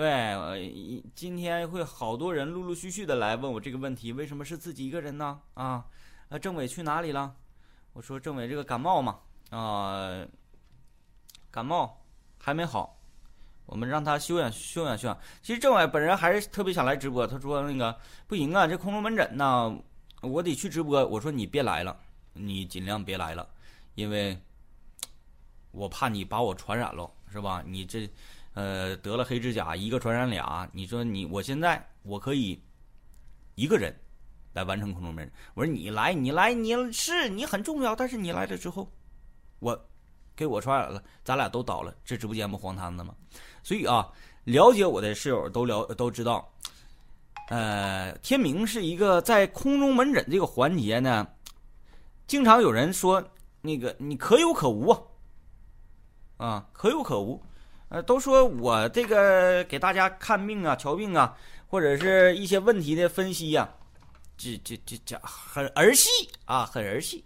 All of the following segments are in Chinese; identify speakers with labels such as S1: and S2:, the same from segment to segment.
S1: 对，呃今天会好多人陆陆续续的来问我这个问题，为什么是自己一个人呢？啊，那政委去哪里了？我说政委这个感冒嘛，啊、感冒还没好，我们让他休养休养休养。其实政委本人还是特别想来直播，他说那个不行啊，这空中门诊呢，我得去直播。我说你别来了，你尽量别来了，因为我怕你把我传染了，是吧？你这呃得了黑指甲，一个传染俩，你说你我现在我可以一个人来完成空中门诊。我说你来，你来，你是你很重要，但是你来了之后，我给我传染了，咱俩都倒了，这直播间不荒唐的吗？所以啊，了解我的室友都了都知道，呃，天明是一个在空中门诊这个环节呢，经常有人说那个你可有可无啊，啊，可有可无，呃，都说我这个给大家看病啊、瞧病啊，或者是一些问题的分析呀、这这这这很儿戏啊，很儿戏。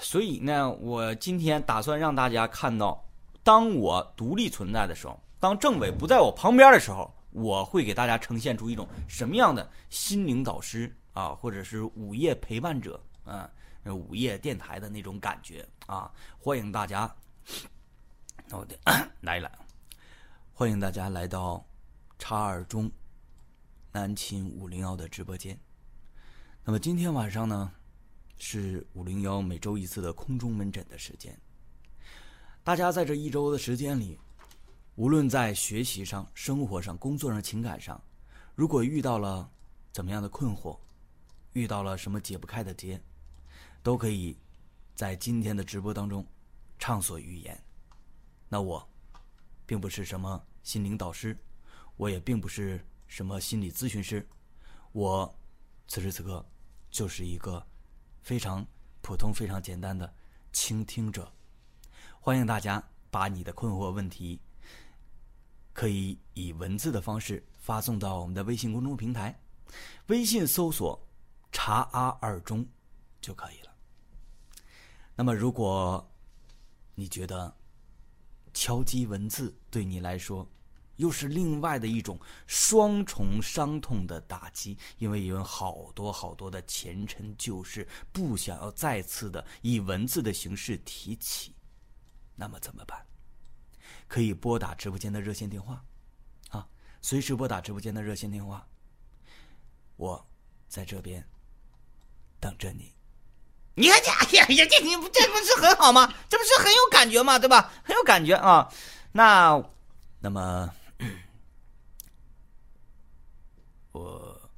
S1: 所以呢，我今天打算让大家看到，当我独立存在的时候，当政委不在我旁边的时候，我会给大家呈现出一种什么样的心灵导师啊，或者是午夜陪伴者啊，午夜电台的那种感觉啊！欢迎大家，那我得来了，欢迎大家来到叉二中南秦五零幺的直播间。那么今天晚上呢？是五零幺每周一次的空中门诊的时间。大家在这一周的时间里，无论在学习上、生活上、工作上、情感上，如果遇到了怎么样的困惑，遇到了什么解不开的结，都可以在今天的直播当中畅所欲言。那我并不是什么心灵导师，我也并不是什么心理咨询师，我此时此刻就是一个。非常普通、非常简单的倾听者，欢迎大家把你的困惑问题可以以文字的方式发送到我们的微信公众平台，微信搜索“查阿二中”就可以了。那么，如果你觉得敲击文字对你来说，又是另外的一种双重伤痛的打击，因为有好多好多的前尘旧事不想要再次的以文字的形式提起，那么怎么办？可以拨打直播间的热线电话，啊，随时拨打直播间的热线电话，我在这边等着你。你看这，哎呀呀，这你这不是很好吗？这不是很有感觉吗？对吧？很有感觉啊。那，那么。我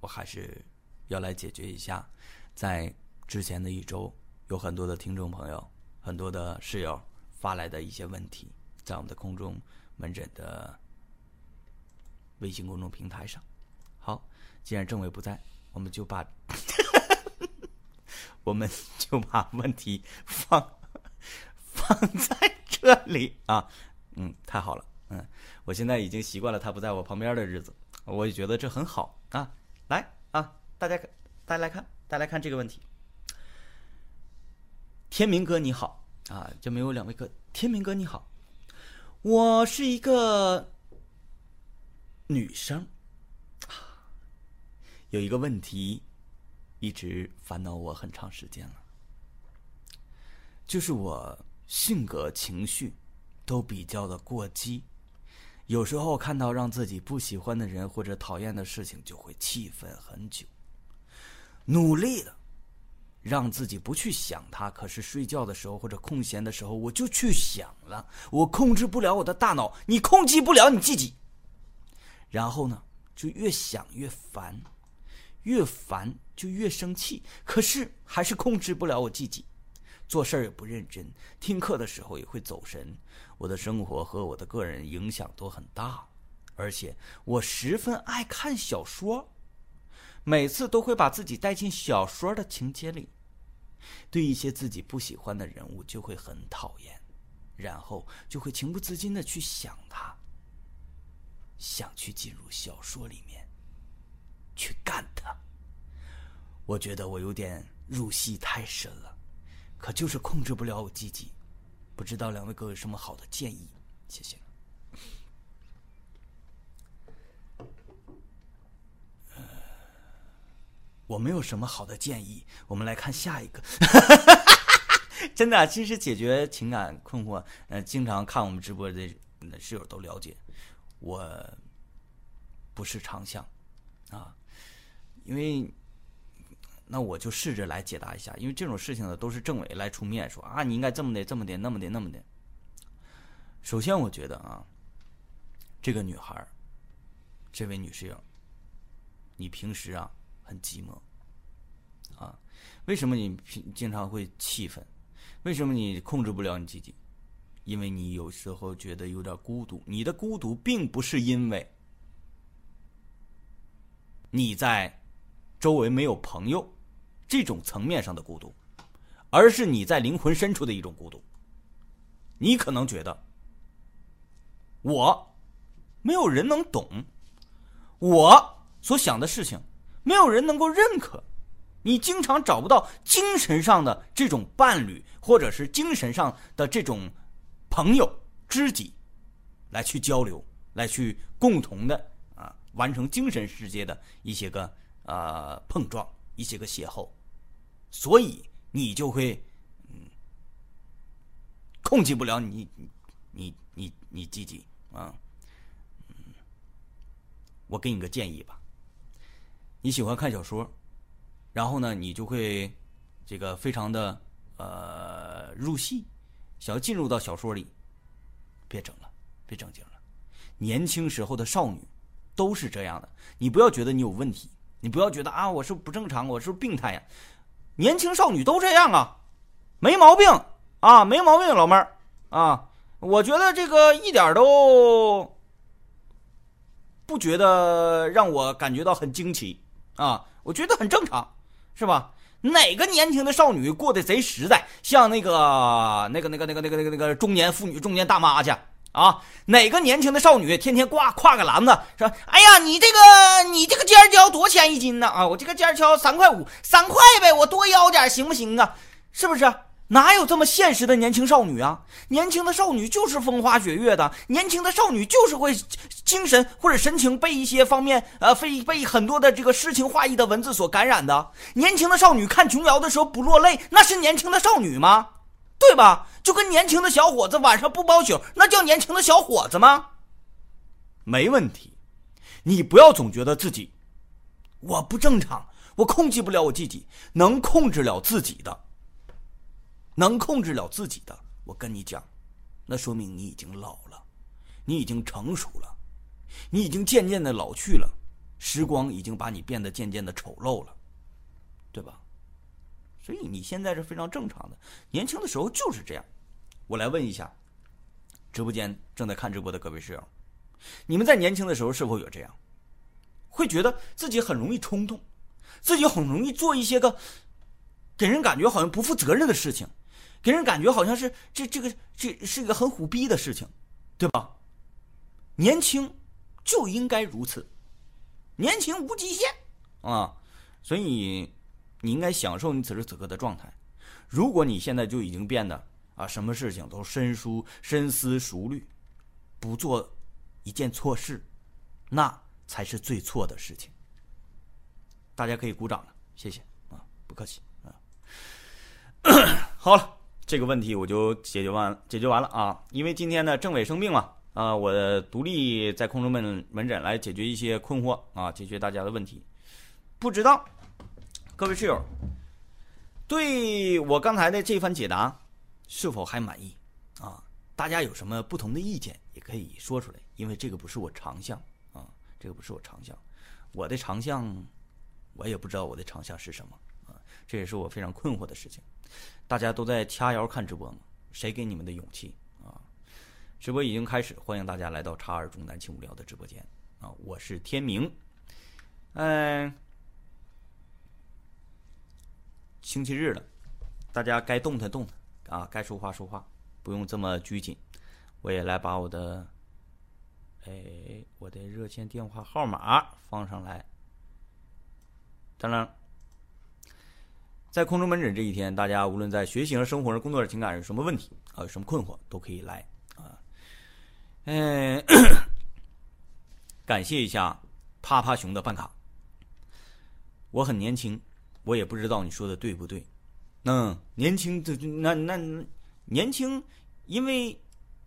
S1: 我还是要来解决一下，在之前的一周，有很多的听众朋友、很多的室友发来的一些问题，在我们的空中门诊的微信公众平台上。好，既然政委不在，我们就把我们就把问题放放在这里啊。嗯，太好了，嗯，我现在已经习惯了他不在我旁边的日子。我也觉得这很好啊！来啊，大家大家来看，大家来看这个问题。天明哥你好啊，就没有两位哥。天明哥你好，我是一个女生，有一个问题一直烦恼我很长时间了，就是我性格情绪都比较的过激。有时候看到让自己不喜欢的人或者讨厌的事情，就会气愤很久。努力的让自己不去想他，可是睡觉的时候或者空闲的时候，我就去想了。我控制不了我的大脑，你控制不了你自己。然后呢，就越想越烦，越烦就越生气，可是还是控制不了我自己。做事儿也不认真，听课的时候也会走神，我的生活和我的个人影响都很大，而且我十分爱看小说，每次都会把自己带进小说的情节里，对一些自己不喜欢的人物就会很讨厌，然后就会情不自禁的去想他，想去进入小说里面，去干他，我觉得我有点入戏太深了，可就是控制不了我自己，不知道两位各位有什么好的建议，谢谢。我没有什么好的建议，我们来看下一个。真的，其实解决情感困惑，呃，经常看我们直播的室友都了解，我不是长项啊。因为那我就试着来解答一下，因为这种事情呢，都是政委来出面说啊，你应该这么的，这么的，那么的，那么的。首先，我觉得啊，这个女孩，这位女室友，你平时啊很寂寞啊，为什么你平经常会气愤？为什么你控制不了你自己？因为你有时候觉得有点孤独。你的孤独并不是因为你在周围没有朋友这种层面上的孤独，而是你在灵魂深处的一种孤独。你可能觉得我没有人能懂，我所想的事情没有人能够认可。你经常找不到精神上的这种伴侣，或者是精神上的这种朋友、知己，来去交流，来去共同的啊完成精神世界的一些个呃碰撞，一些个邂逅，所以你就会嗯控制不了你你你你你自己啊。嗯，我给你个建议吧，你喜欢看小说。然后呢，你就会这个非常的呃入戏，想要进入到小说里，别整了，别正经了。年轻时候的少女都是这样的，你不要觉得你有问题，你不要觉得啊，我是不不正常，我是不是病态呀。年轻少女都这样啊，没毛病啊，没毛病，老妹儿啊，我觉得这个一点都不觉得让我感觉到很惊奇啊，我觉得很正常。是吧？哪个年轻的少女过得贼实在，像那个、那个、那个、那个、那个、那个、那个中年妇女、中年大妈去啊？哪个年轻的少女天天挂挎个篮子，说：“哎呀，你这个你这个尖椒多钱一斤呢？啊，我这个尖椒三块五，三块呗，我多要点行不行啊？是不是？”哪有这么现实的年轻少女啊？年轻的少女就是风花雪月的，年轻的少女就是会精神或者神情被一些方面呃，被被很多的这个诗情画意的文字所感染的。年轻的少女看琼瑶的时候不落泪，那是年轻的少女吗？对吧？就跟年轻的小伙子晚上不包宿，那叫年轻的小伙子吗？没问题，你不要总觉得自己我不正常，我控制不了我自己，能控制了自己的。能控制了自己的，我跟你讲，那说明你已经老了，你已经成熟了，你已经渐渐的老去了，时光已经把你变得渐渐的丑陋了，对吧？所以你现在是非常正常的，年轻的时候就是这样。我来问一下，直播间正在看直播的各位室友，你们在年轻的时候是否有这样？会觉得自己很容易冲动，自己很容易做一些个给人感觉好像不负责任的事情。给人感觉好像是这这个这是一个很虎逼的事情，对吧？年轻就应该如此，年轻无极限啊！所以你应该享受你此时此刻的状态。如果你现在就已经变得啊，什么事情都深疏深思熟虑，不做一件错事，那才是最错的事情。大家可以鼓掌了，谢谢啊，不客气啊。好了。这个问题我就解决完，解决完了啊！因为今天呢，政委生病了啊，我独立在空中门门诊来解决一些困惑啊，解决大家的问题。不知道各位室友对我刚才的这番解答是否还满意啊？大家有什么不同的意见也可以说出来，因为这个不是我长项啊，这个不是我长项，我的长项我也不知道我的长项是什么啊，这也是我非常困惑的事情。大家都在掐腰看直播吗？谁给你们的勇气啊？直播已经开始，欢迎大家来到叉二中南青无聊的直播间啊！我是天明，嗯，星期日了，大家该动弹动弹啊，该说话说话，不用这么拘谨。我也来把我的，哎，我的热线电话号码放上来，当当。在空中门诊这一天，大家无论在学习、和生活、工作、情感有什么问题啊，有什么困惑，都可以来啊。嗯，感谢一下啪啪熊的办卡。我很年轻，我也不知道你说的对不对。嗯，年轻的那那年轻，因为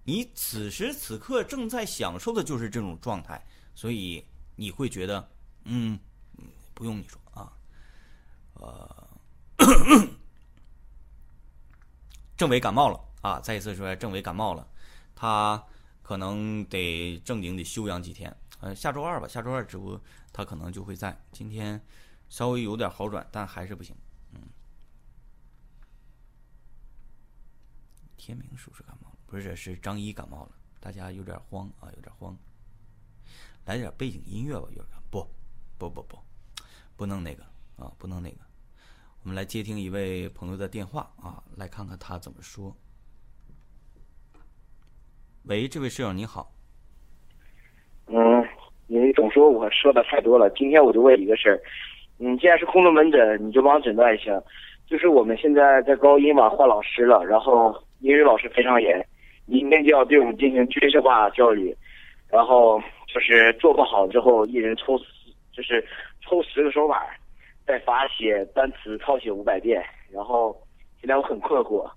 S1: 你此时此刻正在享受的就是这种状态，所以你会觉得，嗯，不用你说啊，呃，政委感冒了啊！再一次说，政委感冒了，他可能得正经的休养几天。呃，下周二吧，下周二直播他可能就会在。今天稍微有点好转，但还是不行。嗯，天明叔叔感冒了，不是，是张一感冒了，大家有点慌啊，有点慌。来点背景音乐吧，有点不，不不不，不能那个啊，不能那个。我们来接听一位朋友的电话啊，来看看他怎么说。喂，这位室友你好。
S2: 嗯，你总说我说的太多了，今天我就问一个事儿。你，既然是空中门诊，你就帮我诊断一下。就是我们现在在高一嘛，换老师了，然后英语老师非常严，明天就要对我们进行军事化教育，然后就是做不好之后，一人抽，就是抽十个手板。再罚写单词，抄写五百遍。然后现在我很困惑，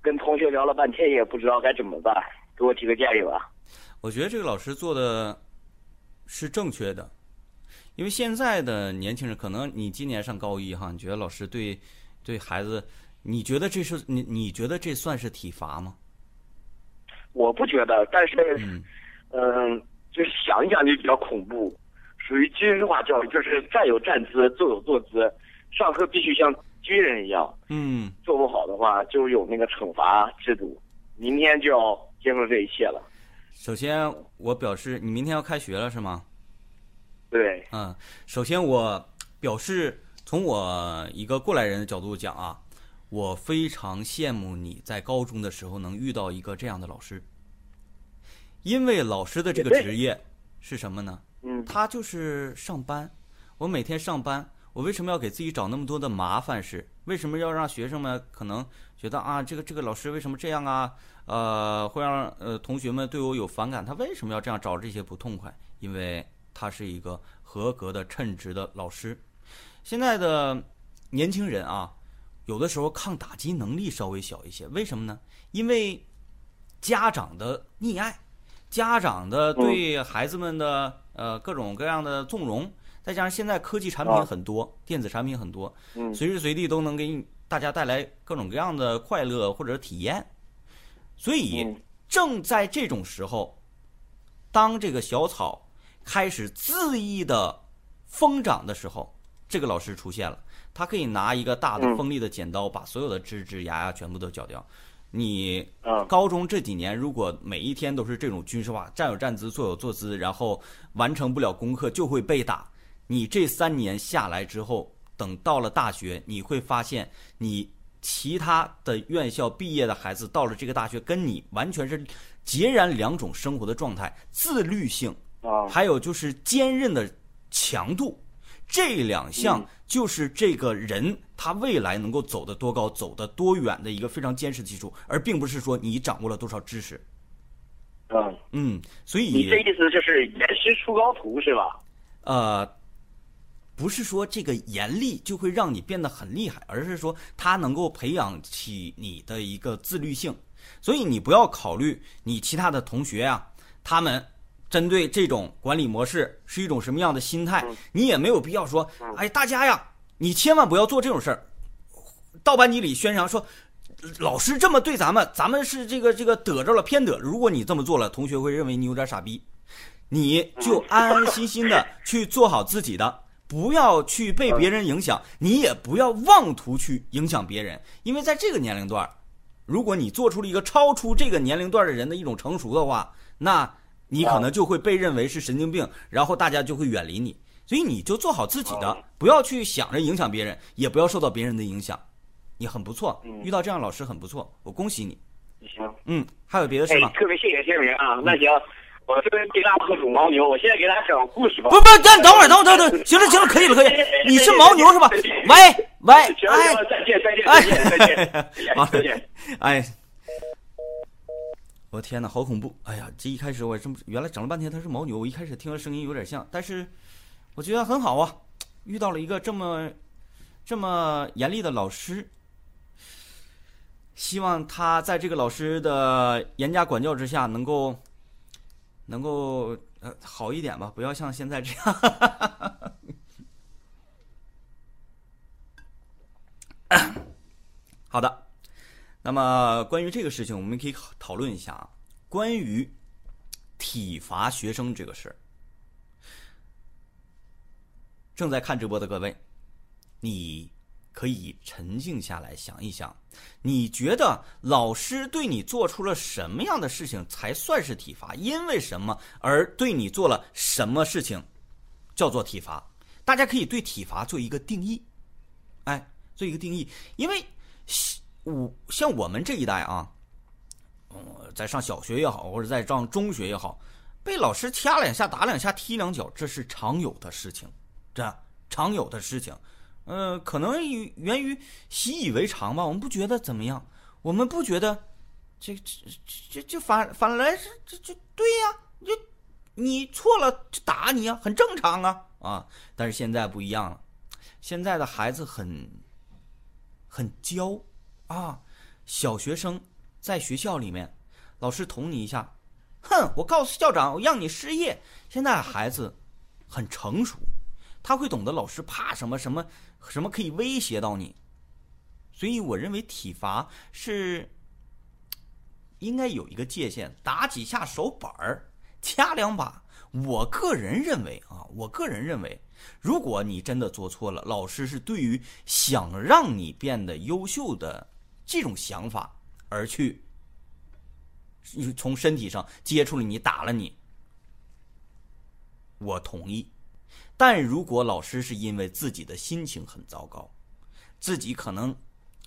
S2: 跟同学聊了半天也不知道该怎么办，给我提个建议吧。
S1: 我觉得这个老师做的是正确的，因为现在的年轻人，可能你今年上高一哈，你觉得老师对对孩子，你觉得这是你你觉得这算是体罚吗？
S2: 我不觉得，但是嗯，就是想一想就比较恐怖。属于军事化教育，就是站有站姿，坐有坐姿，上课必须像军人一样。
S1: 嗯，
S2: 做不好的话就有那个惩罚制度。明天就要接受这一切了。
S1: 首先，我表示你明天要开学了是吗？
S2: 对。
S1: 嗯，首先我表示，从我一个过来人的角度讲啊，我非常羡慕你在高中的时候能遇到一个这样的老师，因为老师的这个职业是什么呢？
S2: 嗯，
S1: 他就是上班。我每天上班，我为什么要给自己找那么多的麻烦事？为什么要让学生们可能觉得啊，这个这个老师为什么这样啊？呃，会让呃同学们对我有反感。他为什么要这样找这些不痛快？因为他是一个合格的称职的老师。现在的年轻人啊，有的时候抗打击能力稍微小一些。为什么呢？因为家长的溺爱，家长的对孩子们的。呃，各种各样的纵容，再加上现在科技产品很多，电子产品很多，随时随地都能给大家带来各种各样的快乐或者体验。所以，正在这种时候，当这个小草开始恣意的疯长的时候，这个老师出现了，他可以拿一个大的锋利的剪刀，把所有的枝枝芽芽全部都绞掉。你高中这几年，如果每一天都是这种军事化，站有站姿，坐有坐姿，然后完成不了功课就会被打。你这三年下来之后，等到了大学，你会发现，你其他的院校毕业的孩子到了这个大学，跟你完全是截然两种生活的状态，自律性还有就是坚韧的强度。这两项就是这个人他未来能够走得多高、走得多远的一个非常坚实的基础，而并不是说你掌握了多少知识。
S2: 嗯
S1: 嗯，所以
S2: 你这意思就是严师出高徒是吧？
S1: 呃，不是说这个严厉就会让你变得很厉害，而是说他能够培养起你的一个自律性。所以你不要考虑你其他的同学啊，他们。针对这种管理模式是一种什么样的心态？你也没有必要说，哎，大家呀，你千万不要做这种事儿。到班级里宣扬说，老师这么对咱们，咱们是这个这个得着了偏得。如果你这么做了，同学会认为你有点傻逼。你就安安心心的去做好自己的，不要去被别人影响，你也不要妄图去影响别人。因为在这个年龄段，如果你做出了一个超出这个年龄段的人的一种成熟的话，那。你可能就会被认为是神经病，然后大家就会远离你。所以你就做好自己的，不要去想着影响别人，也不要受到别人的影响。你很不错，遇到这样老师很不错，我恭喜你。
S2: 行，
S1: 嗯，还有别的事吗？
S2: 特别谢谢天明啊，那行，我这边给大家喝煮牦牛，我现在给大家讲故事吧。
S1: 不不，等等会儿，等会儿，等会儿，行了行了，可以了可以。你是牦牛是吧？喂喂，
S2: 行，再见再见再见再见，好再见，
S1: 哎。我天哪，好恐怖！哎呀，这一开始我这么原来整了半天它是牦牛，我一开始听的声音有点像，但是我觉得很好啊，遇到了一个这么这么严厉的老师，希望他在这个老师的严加管教之下，能够能够呃好一点吧，不要像现在这样。好的，那么关于这个事情，我们可以讨论一下啊，关于体罚学生这个事儿。正在看直播的各位，你可以沉静下来想一想，你觉得老师对你做出了什么样的事情才算是体罚？因为什么而对你做了什么事情叫做体罚？大家可以对体罚做一个定义，哎，做一个定义。因为我像我们这一代啊，嗯，在上小学也好，或者在上中学也好，被老师掐两下、打两下、踢两脚，这是常有的事情。这常有的事情，呃，可能源于习以为常吧。我们不觉得怎么样，我们不觉得，这这这这反反来是这这对呀，就你错了就打你啊，很正常啊啊！但是现在不一样了，现在的孩子很很娇啊，小学生在学校里面，老师捅你一下，哼，我告诉校长，我让你失业。现在孩子很成熟。他会懂得老师怕什么什么什么可以威胁到你，所以我认为体罚是应该有一个界限，打几下手板儿，掐两把。我个人认为啊，我个人认为，如果你真的做错了，老师是对于想让你变得优秀的这种想法而去，从身体上接触了你，打了你，我同意。但如果老师是因为自己的心情很糟糕，自己可能，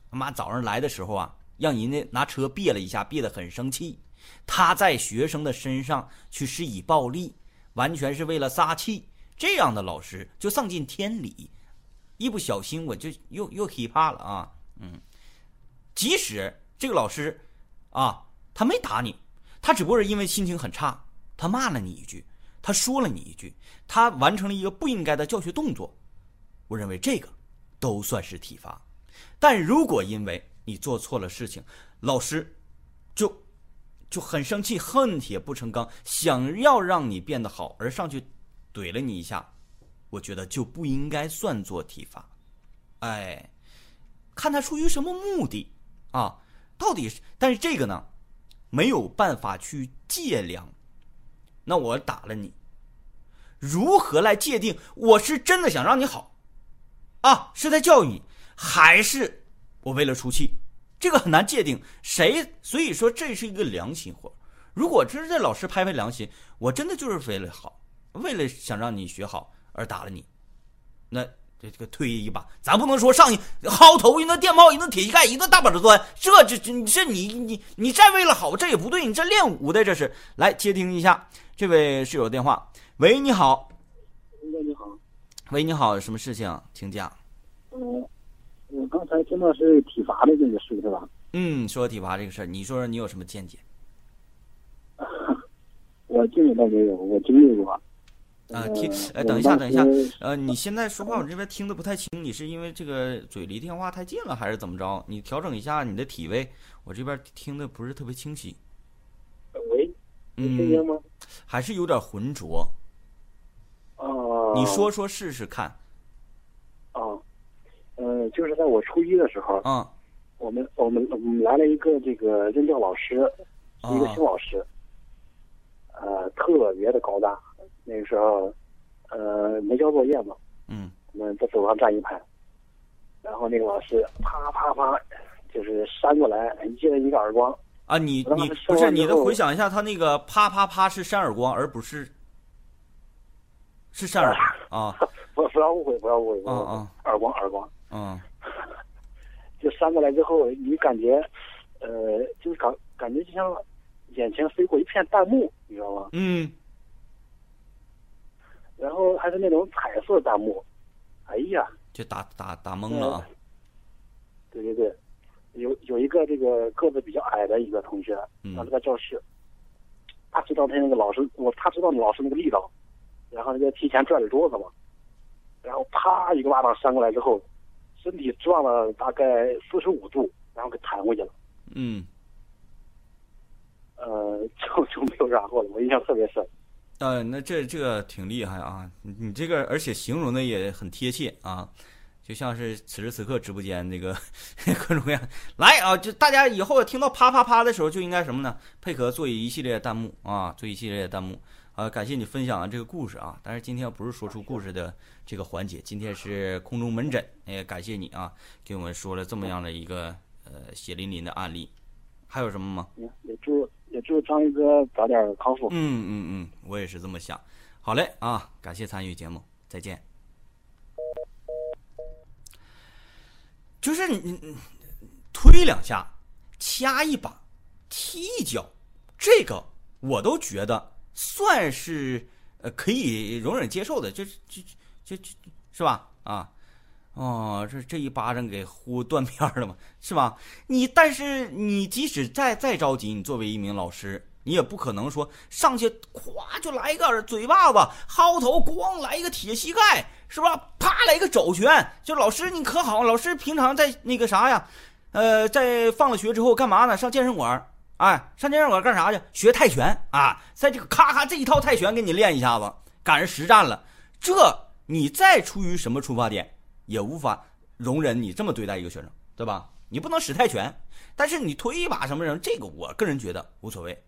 S1: 他妈早上来的时候啊，让人家拿车别了一下，别得很生气，他在学生的身上去施以暴力，完全是为了撒气，这样的老师就丧尽天理，一不小心我就又又害怕了啊，嗯，即使这个老师，啊，他没打你，他只不过是因为心情很差，他骂了你一句。他说了你一句，他完成了一个不应该的教学动作，我认为这个都算是体罚。但如果因为你做错了事情，老师就就很生气，恨铁不成钢，想要让你变得好而上去怼了你一下，我觉得就不应该算作体罚。哎，看他出于什么目的啊？到底是？但是这个呢，没有办法去界量。那我打了你，如何来界定我是真的想让你好，啊，是在教育你，还是我为了出气？这个很难界定。谁？所以说这是一个良心活。如果真是这老师拍拍良心，我真的就是为了好，为了想让你学好而打了你，那这这个退一把，咱不能说上去薅头一顿电炮一顿铁膝盖一顿大板子砖，这这这这你你你再为了好，这也不对，你这练武的这是。来接听一下。这位室友电话，喂，你好。
S3: 喂，你好。
S1: 喂，你好，什么事情，请讲。
S3: 嗯，我刚才听到是体罚的这个事，是吧？
S1: 嗯，说体罚这个事儿，你说说你有什么见解？
S3: 我经历倒没有，我经历过。
S1: 啊，听，哎，等一下，等一下，呃，你现在说话我这边听的不太清，你是因为这个嘴离电话太近了，还是怎么着？你调整一下你的体位，我这边听的不是特别清晰。
S3: 喂，听见吗？
S1: 还是有点浑浊。
S3: 哦。
S1: 你说说试试看。
S3: 哦，嗯，就是在我初一的时候。
S1: 嗯。
S3: 我们我们我们来了一个这个任教老师，一个新老师。呃，特别的高大。那个时候，呃，没交作业嘛。
S1: 嗯。
S3: 我们在走廊站一排，然后那个老师啪啪啪，就是扇过来，一人一个耳光。
S1: 啊，你你不是你得回想一下，他那个啪啪啪是扇耳光，而不是是扇耳啊！
S3: 不不要误会，不要误会。
S1: 啊啊，
S3: 耳光耳光。
S1: 嗯，
S3: 就扇过来之后，你感觉呃，就是感感觉就像眼前飞过一片弹幕，你知道吗？
S1: 嗯。
S3: 然后还是那种彩色弹幕，哎呀！
S1: 就打打打懵了啊！
S3: 对对对。有有一个这个个子比较矮的一个同学，当时在教室，他知道他那个老师，我他知道老师那个力道，然后那个提前拽着桌子嘛，然后啪一个巴掌扇过来之后，身体转了大概四十五度，然后给弹回去了。
S1: 嗯，
S3: 呃，就就没有然后了，我印象特别深。
S1: 呃，那这这个挺厉害啊！你你这个而且形容的也很贴切啊，就像是此时此刻直播间这个各种各样来啊，就大家以后听到啪啪啪的时候，就应该什么呢？配合做一系列弹幕啊，做一系列弹幕。啊，感谢你分享的这个故事啊！但是今天不是说出故事的这个环节，今天是空中门诊。也感谢你啊，给我们说了这么样的一个呃血淋淋的案例。还有什么吗？
S3: 也祝也祝张宇哥早点康复。
S1: 嗯嗯嗯，我也是这么想。好嘞啊，感谢参与节目，再见。就是你你推两下，掐一把，踢一脚，这个我都觉得。算是呃可以容忍接受的，就是就就就，是吧？啊，哦，这这一巴掌给呼断片了嘛，是吧？你但是你即使再再着急，你作为一名老师，你也不可能说上去咵就来一个嘴巴子，薅头，咣来一个铁膝盖，是吧？啪来一个肘拳，就老师你可好？老师平常在那个啥呀？呃，在放了学之后干嘛呢？上健身馆。哎，上健身馆干啥去？学泰拳啊！在这个咔咔这一套泰拳给你练一下子，赶上实战了。这你再出于什么出发点，也无法容忍你这么对待一个学生，对吧？你不能使太拳，但是你推一把什么人，这个我个人觉得无所谓。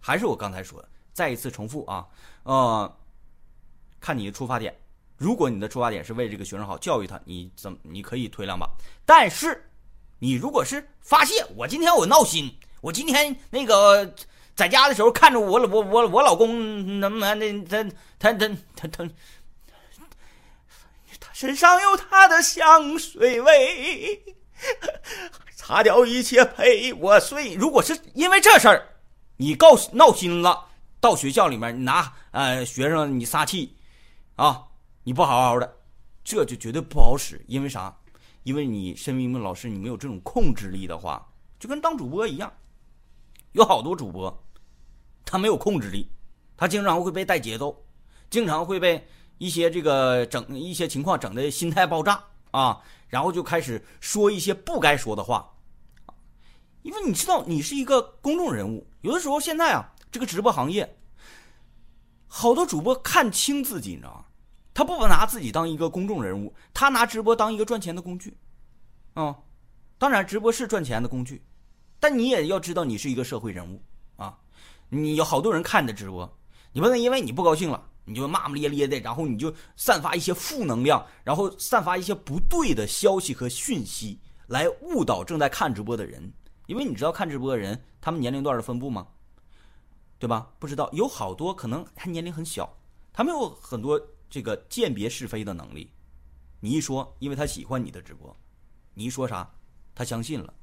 S1: 还是我刚才说的，再一次重复啊，呃，看你的出发点。如果你的出发点是为这个学生好，教育他，你怎你可以推两把。但是你如果是发泄，我今天我闹心。我今天那个在家的时候，看着我我我我老公那那他他他他他身上有他的香水味，擦掉一切陪我睡。如果是因为这事儿，你告闹心了，到学校里面你拿呃学生你撒气啊，你不好好的，这就绝对不好使。因为啥？因为你身为一名老师，你没有这种控制力的话，就跟当主播一样。有好多主播，他没有控制力，他经常会被带节奏，经常会被一些这个整一些情况整的心态爆炸啊，然后就开始说一些不该说的话，因为你知道你是一个公众人物，有的时候现在啊，这个直播行业，好多主播看清自己，你知道吗？他不拿自己当一个公众人物，他拿直播当一个赚钱的工具，啊，当然直播是赚钱的工具。但你也要知道，你是一个社会人物啊！你有好多人看你的直播，你不能因为你不高兴了，你就骂骂咧咧的，然后你就散发一些负能量，然后散发一些不对的消息和讯息，来误导正在看直播的人。因为你知道看直播的人他们年龄段的分布吗？对吧？不知道，有好多可能还年龄很小，他们有很多这个鉴别是非的能力。你一说，因为他喜欢你的直播，你一说啥，他相信了。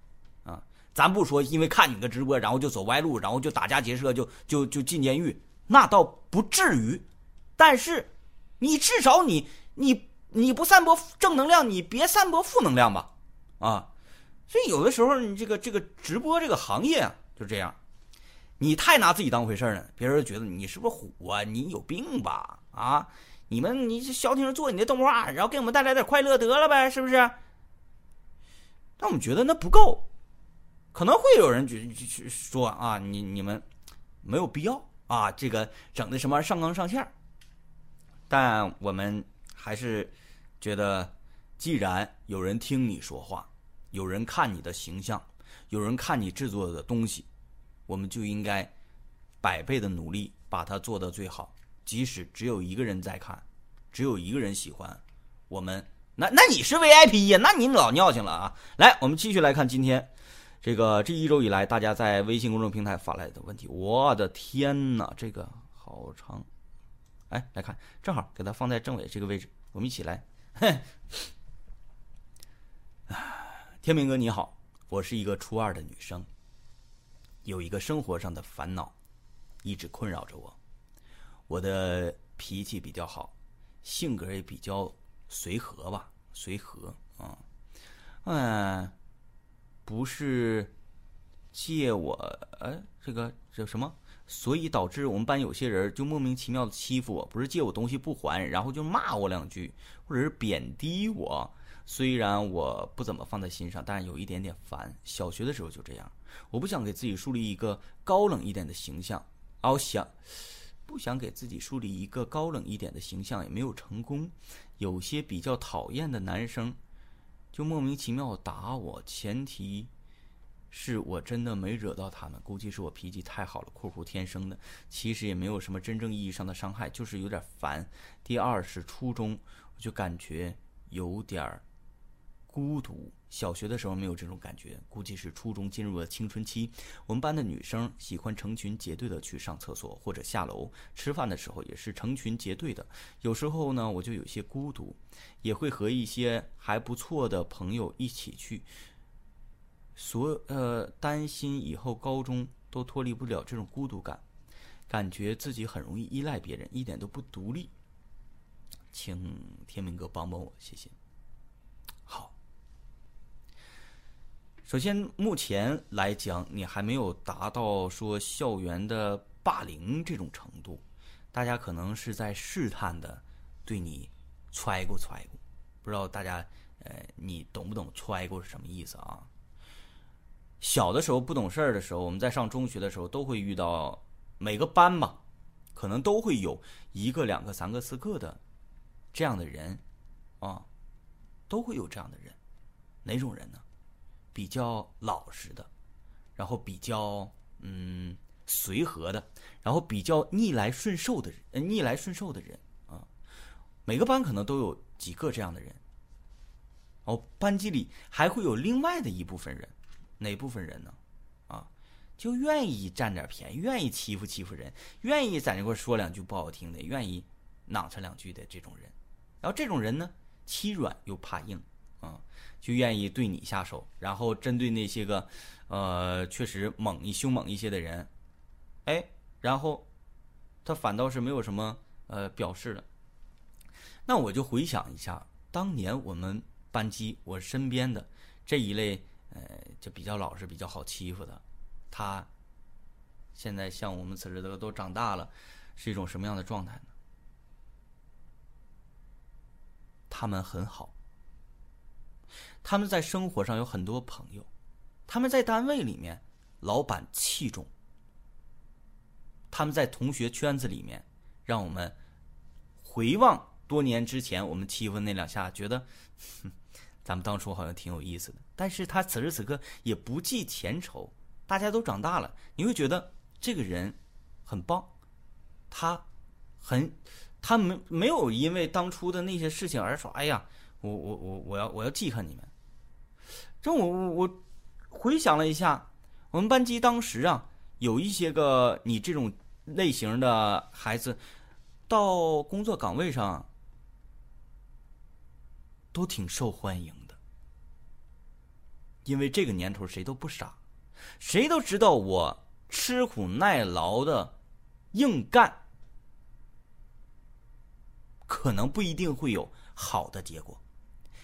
S1: 啊咱不说，因为看你的直播，然后就走歪路，然后就打家劫舍，就就就进监狱，那倒不至于。但是，你至少你你你不散播正能量，你别散播负能量吧，啊。所以有的时候，你这个这个直播这个行业啊，就这样，你太拿自己当回事了，别人觉得你是不是虎啊？你有病吧？啊，你们你消停做你的动画，然后给我们带来点快乐得了呗，是不是？但我们觉得那不够。可能会有人觉去说啊，你你们没有必要啊，这个整的什么上纲上线但我们还是觉得，既然有人听你说话，有人看你的形象，有人看你制作的东西，我们就应该百倍的努力把它做得最好。即使只有一个人在看，只有一个人喜欢，我们那那你是 VIP 呀？那你老尿性了啊！来，我们继续来看今天。这个这一周以来，大家在微信公众平台发来的问题，我的天哪，这个好长！哎，来看，正好给它放在政委这个位置，我们一起来。嘿天明哥你好，我是一个初二的女生，有一个生活上的烦恼，一直困扰着我。我的脾气比较好，性格也比较随和吧，随和啊，嗯。不是借我，哎，这个这什么所以导致我们班有些人就莫名其妙的欺负我，不是借我东西不还，然后就骂我两句，或者是贬低我。虽然我不怎么放在心上，但是有一点点烦。小学的时候就这样，我不想给自己树立一个高冷一点的形象，我想不想给自己树立一个高冷一点的形象，也没有成功。有些比较讨厌的男生就莫名其妙打我，前提。是我真的没惹到他们，估计是我脾气太好了（括弧天生的）。其实也没有什么真正意义上的伤害，就是有点烦。第二是初中，我就感觉有点孤独。小学的时候没有这种感觉，估计是初中进入了青春期。我们班的女生喜欢成群结队的去上厕所或者下楼，吃饭的时候也是成群结队的。有时候呢，我就有些孤独，也会和一些还不错的朋友一起去。所呃，担心以后高中都脱离不了这种孤独感，感觉自己很容易依赖别人，一点都不独立。请天明哥帮帮我，谢谢。好，首先目前来讲，你还没有达到说校园的霸凌这种程度，大家可能是在试探的对你踹过踹过，不知道大家呃，你懂不懂踹过是什么意思啊？小的时候不懂事儿的时候，我们在上中学的时候都会遇到，每个班吧，可能都会有一个、两个、三个、四个的这样的人，啊，都会有这样的人。哪种人呢？比较老实的，然后比较嗯随和的，然后比较逆来顺受的人，逆来顺受的人啊。每个班可能都有几个这样的人。哦，班级里还会有另外的一部分人。哪部分人呢？啊，就愿意占点便宜，愿意欺负欺负人，愿意在那块说两句不好听的，愿意囊他两句的这种人。然后这种人呢，欺软又怕硬，啊，就愿意对你下手。然后针对那些个，呃，确实猛一凶猛一些的人，哎，然后他反倒是没有什么呃表示的。那我就回想一下，当年我们班级我身边的这一类。呃，就比较老实、比较好欺负的，他现在像我们此时的都长大了，是一种什么样的状态呢？他们很好，他们在生活上有很多朋友，他们在单位里面老板器重，他们在同学圈子里面，让我们回望多年之前我们欺负那两下，觉得。咱们当初好像挺有意思的，但是他此时此刻也不记前仇，大家都长大了，你会觉得这个人很棒，他很，他没没有因为当初的那些事情而说，哎呀，我我我我要我要记恨你们。这我我我回想了一下，我们班级当时啊，有一些个你这种类型的孩子，到工作岗位上。都挺受欢迎，因为这个年头谁都不傻，谁都知道我吃苦耐劳的硬干，可能不一定会有好的结果，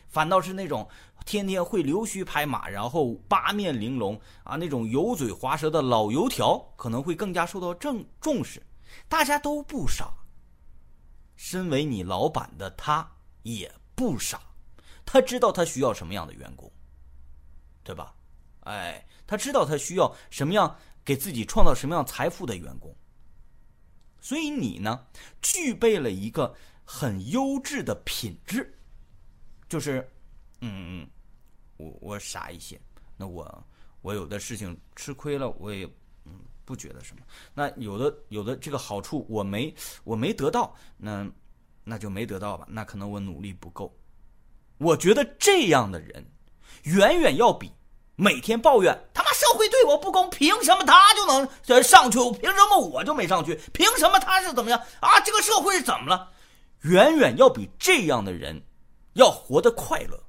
S1: 反倒是那种天天会溜须拍马，然后八面玲珑啊那种油嘴滑舌的老油条，可能会更加受到正重视。大家都不傻，身为你老板的他也不傻。他知道他需要什么样的员工，对吧？哎，他知道他需要什么样给自己创造什么样财富的员工。所以你呢，具备了一个很优质的品质，就是，嗯，我我傻一些，那我我有的事情吃亏了，我也嗯不觉得什么。那有的有的这个好处我没我没得到，那那就没得到吧。那可能我努力不够。我觉得这样的人，远远要比每天抱怨他妈社会对我不公，凭什么他就能上去，凭什么我就没上去？凭什么他是怎么样啊？这个社会是怎么了？远远要比这样的人要活得快乐，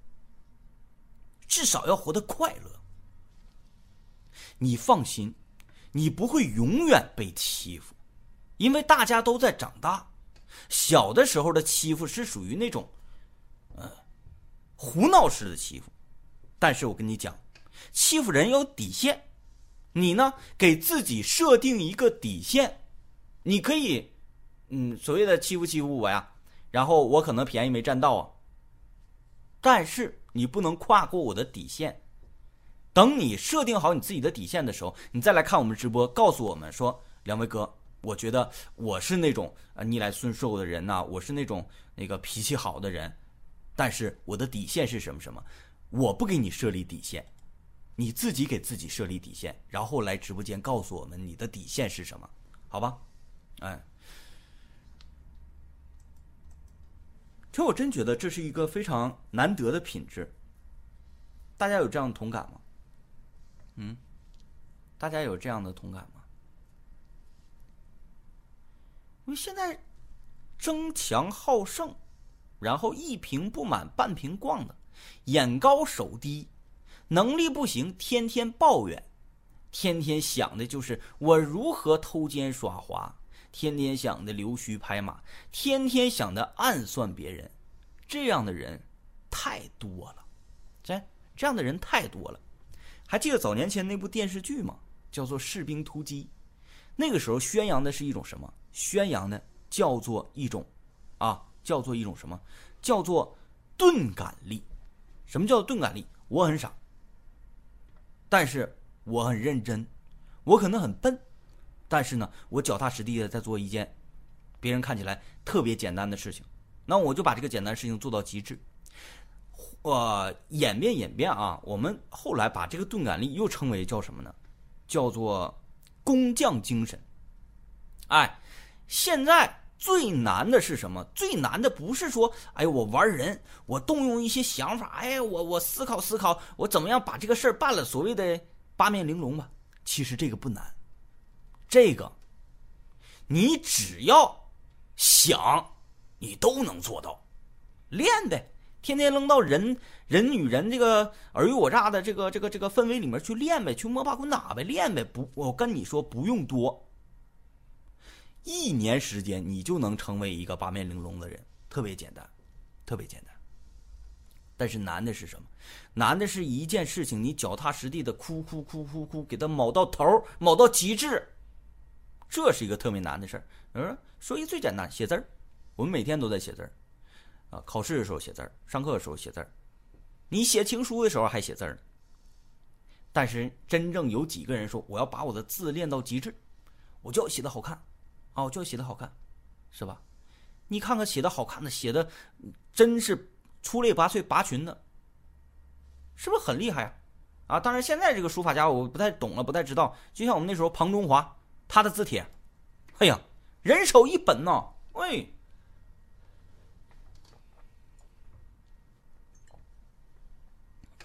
S1: 至少要活得快乐。你放心，你不会永远被欺负，因为大家都在长大。小的时候的欺负是属于那种。胡闹式的欺负，但是我跟你讲，欺负人有底线，你呢给自己设定一个底线，你可以，嗯，所谓的欺负欺负我呀，然后我可能便宜没占到啊。但是你不能跨过我的底线。等你设定好你自己的底线的时候，你再来看我们直播，告诉我们说，两位哥，我觉得我是那种啊逆来顺受的人呐，我是那种那个脾气好的人，但是我的底线是什么什么？我不给你设立底线。你自己给自己设立底线，然后来直播间告诉我们你的底线是什么，好吧？哎，其实我真觉得这是一个非常难得的品质。大家有这样的同感吗？嗯，大家有这样的同感吗？因为现在争强好胜，然后一瓶不满半瓶逛的，眼高手低。能力不行，天天抱怨，天天想的就是我如何偷奸耍滑，天天想的溜须拍马，天天想的暗算别人，这样的人太多了，这这样的人太多了。还记得早年前那部电视剧吗？叫做《士兵突击》，那个时候宣扬的是一种什么？宣扬的叫做一种，啊，叫做一种什么？叫做钝感力。什么叫钝感力？我很傻。但是我很认真，我可能很笨，但是呢，我脚踏实地的在做一件别人看起来特别简单的事情，那我就把这个简单事情做到极致。呃，演变演变啊，我们后来把这个钝感力又称为叫什么呢？叫做工匠精神。哎，现在最难的是什么？最难的不是说，哎，我玩人，我动用一些想法，哎，我我思考思考，我怎么样把这个事儿办了？所谓的八面玲珑吧，其实这个不难，这个你只要想，你都能做到，练呗，天天扔到人人与人这个尔虞我诈的这个这个这个氛围里面去练呗，去摸爬滚打呗，练呗，不，我跟你说不用多。一年时间，你就能成为一个八面玲珑的人，特别简单，特别简单。但是难的是什么？难的是一件事情，你脚踏实地的哭哭哭哭哭，给他卯到头，卯到极致，这是一个特别难的事儿。嗯，说一最简单，写字儿，我们每天都在写字儿，啊，考试的时候写字儿，上课的时候写字儿，你写情书的时候还写字儿呢。但是真正有几个人说，我要把我的字练到极致，我就要写的好看。哦，就写的好看，是吧？你看看写的好看的，写的真是出类拔萃拔群的，是不是很厉害啊？啊，当然现在这个书法家我不太懂了，不太知道。就像我们那时候庞中华，他的字帖，哎呀，人手一本呢。喂，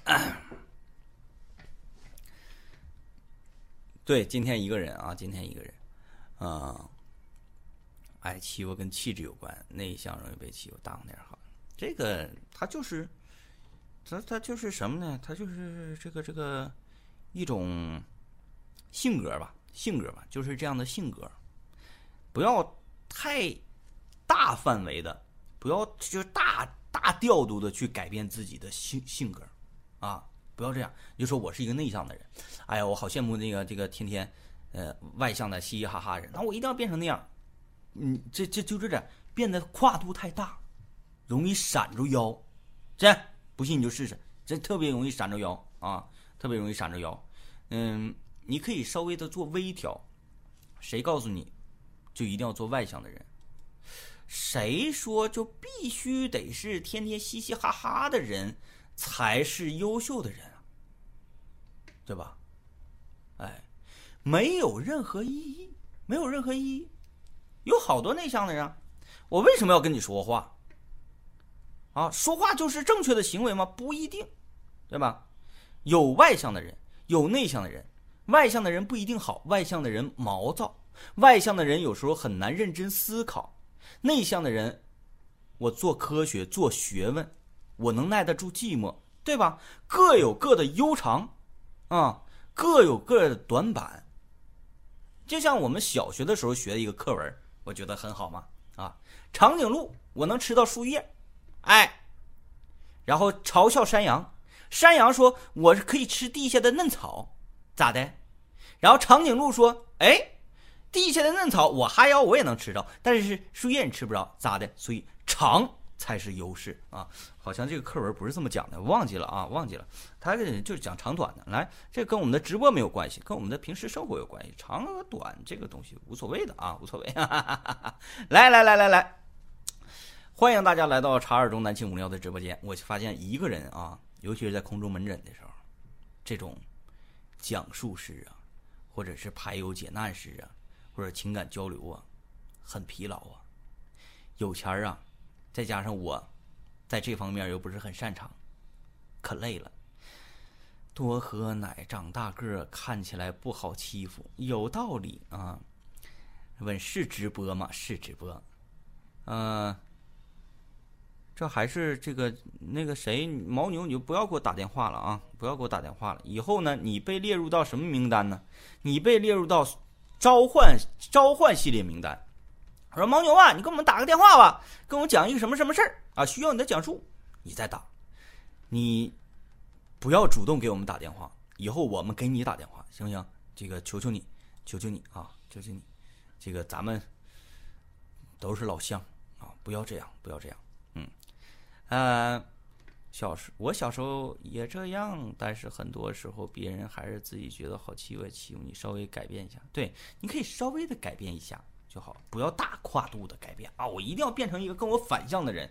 S1: 对，今天一个人啊，今天一个人，啊。爱欺负跟气质有关，内向容易被欺负，大方点好。这个他就是，他他就是什么呢？他就是这个这个一种性格吧，性格吧，就是这样的性格。不要太大范围的，不要就大大调度的去改变自己的性性格啊！不要这样，你就说我是一个内向的人，哎呀，我好羡慕那个这个天天呃外向的嘻嘻哈哈人，那我一定要变成那样。嗯，这这就这点变得跨度太大，容易闪着腰。这样不信你就试试，这特别容易闪着腰啊，特别容易闪着腰。嗯，你可以稍微的做微调。谁告诉你就一定要做外向的人？谁说就必须得是天天嘻嘻哈哈的人才是优秀的人啊？对吧？哎，没有任何意义，没有任何意义。有好多内向的人，我为什么要跟你说话？啊，说话就是正确的行为吗？不一定，对吧？有外向的人，有内向的人。外向的人不一定好，外向的人毛躁，外向的人有时候很难认真思考。内向的人，我做科学做学问，我能耐得住寂寞，对吧？各有各的悠长，啊，各有各的短板。就像我们小学的时候学的一个课文。我觉得很好嘛，啊，长颈鹿我能吃到树叶，哎，然后嘲笑山羊，山羊说我是可以吃地下的嫩草，咋的？然后长颈鹿说：“哎，地下的嫩草我哈腰我也能吃着，但是树叶你吃不着，咋的？所以长才是优势啊！好像这个课文不是这么讲的，忘记了啊，忘记了。他这就是讲长短的。来，这跟我们的直播没有关系，跟我们的平时生活有关系。长和短这个东西无所谓的啊，无所谓。来来来来来，欢迎大家来到茶尔中南庆五幺的直播间。我发现一个人啊，尤其是在空中门诊的时候，这种讲述式啊。或者是排忧解难师啊，或者情感交流啊，很疲劳啊。有钱啊，再加上我，在这方面又不是很擅长，可累了。多喝奶长大个，看起来不好欺负，有道理啊。问是直播吗？是直播。嗯。这还是这个那个谁牦牛，你就不要给我打电话了啊！不要给我打电话了。以后呢，你被列入到什么名单呢？你被列入到召唤召唤系列名单。我说牦牛啊，你给我们打个电话吧，跟我讲一个什么什么事儿啊？需要你的讲述，你再打。你不要主动给我们打电话，以后我们给你打电话，行不行？这个求求你，求求你啊，求求你，这个咱们都是老乡啊，不要这样，不要这样。嗯，呃小时我小时候也这样，但是很多时候别人还是自己觉得好欺负欺负你，稍微改变一下，对，你可以稍微的改变一下就好，不要大跨度的改变啊！我一定要变成一个跟我反向的人，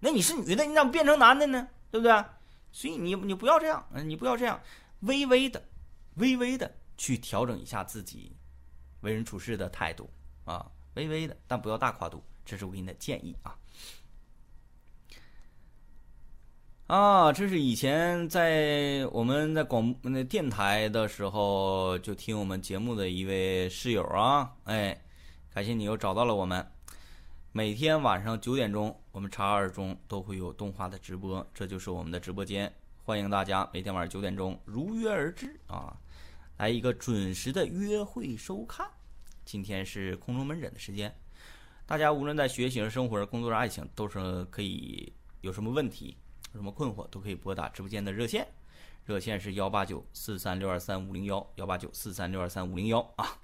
S1: 那你是女的，你怎么变成男的呢？对不对？所以你你不要这样，你不要这样，微微的、微微的去调整一下自己为人处事的态度啊，微微的，但不要大跨度，这是我给你的建议啊。啊，这是以前在我们在广那电台的时候就听我们节目的一位室友啊，哎，感谢你又找到了我们。每天晚上九点钟，我们茶二中都会有动画的直播，这就是我们的直播间，欢迎大家每天晚上九点钟如约而至啊，来一个准时的约会收看。今天是空中门诊的时间，大家无论在学习、生活、工作、爱情，都是可以有什么问题。有什么困惑都可以拨打直播间的热线，热线是幺八九四三六二三五零幺幺八九四三六二三五零幺啊。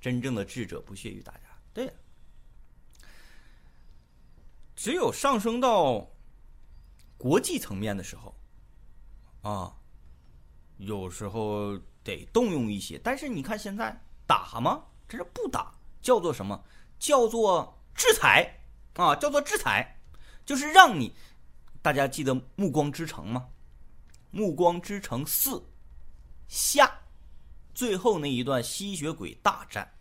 S1: 真正的智者不屑于打架，对。只有上升到国际层面的时候，啊，有时候得动用一些。但是你看现在打吗？这是不打。叫做什么？叫做制裁啊！叫做制裁，就是让你大家记得《暮光之城》吗？《暮光之城四》下最后那一段吸血鬼大战，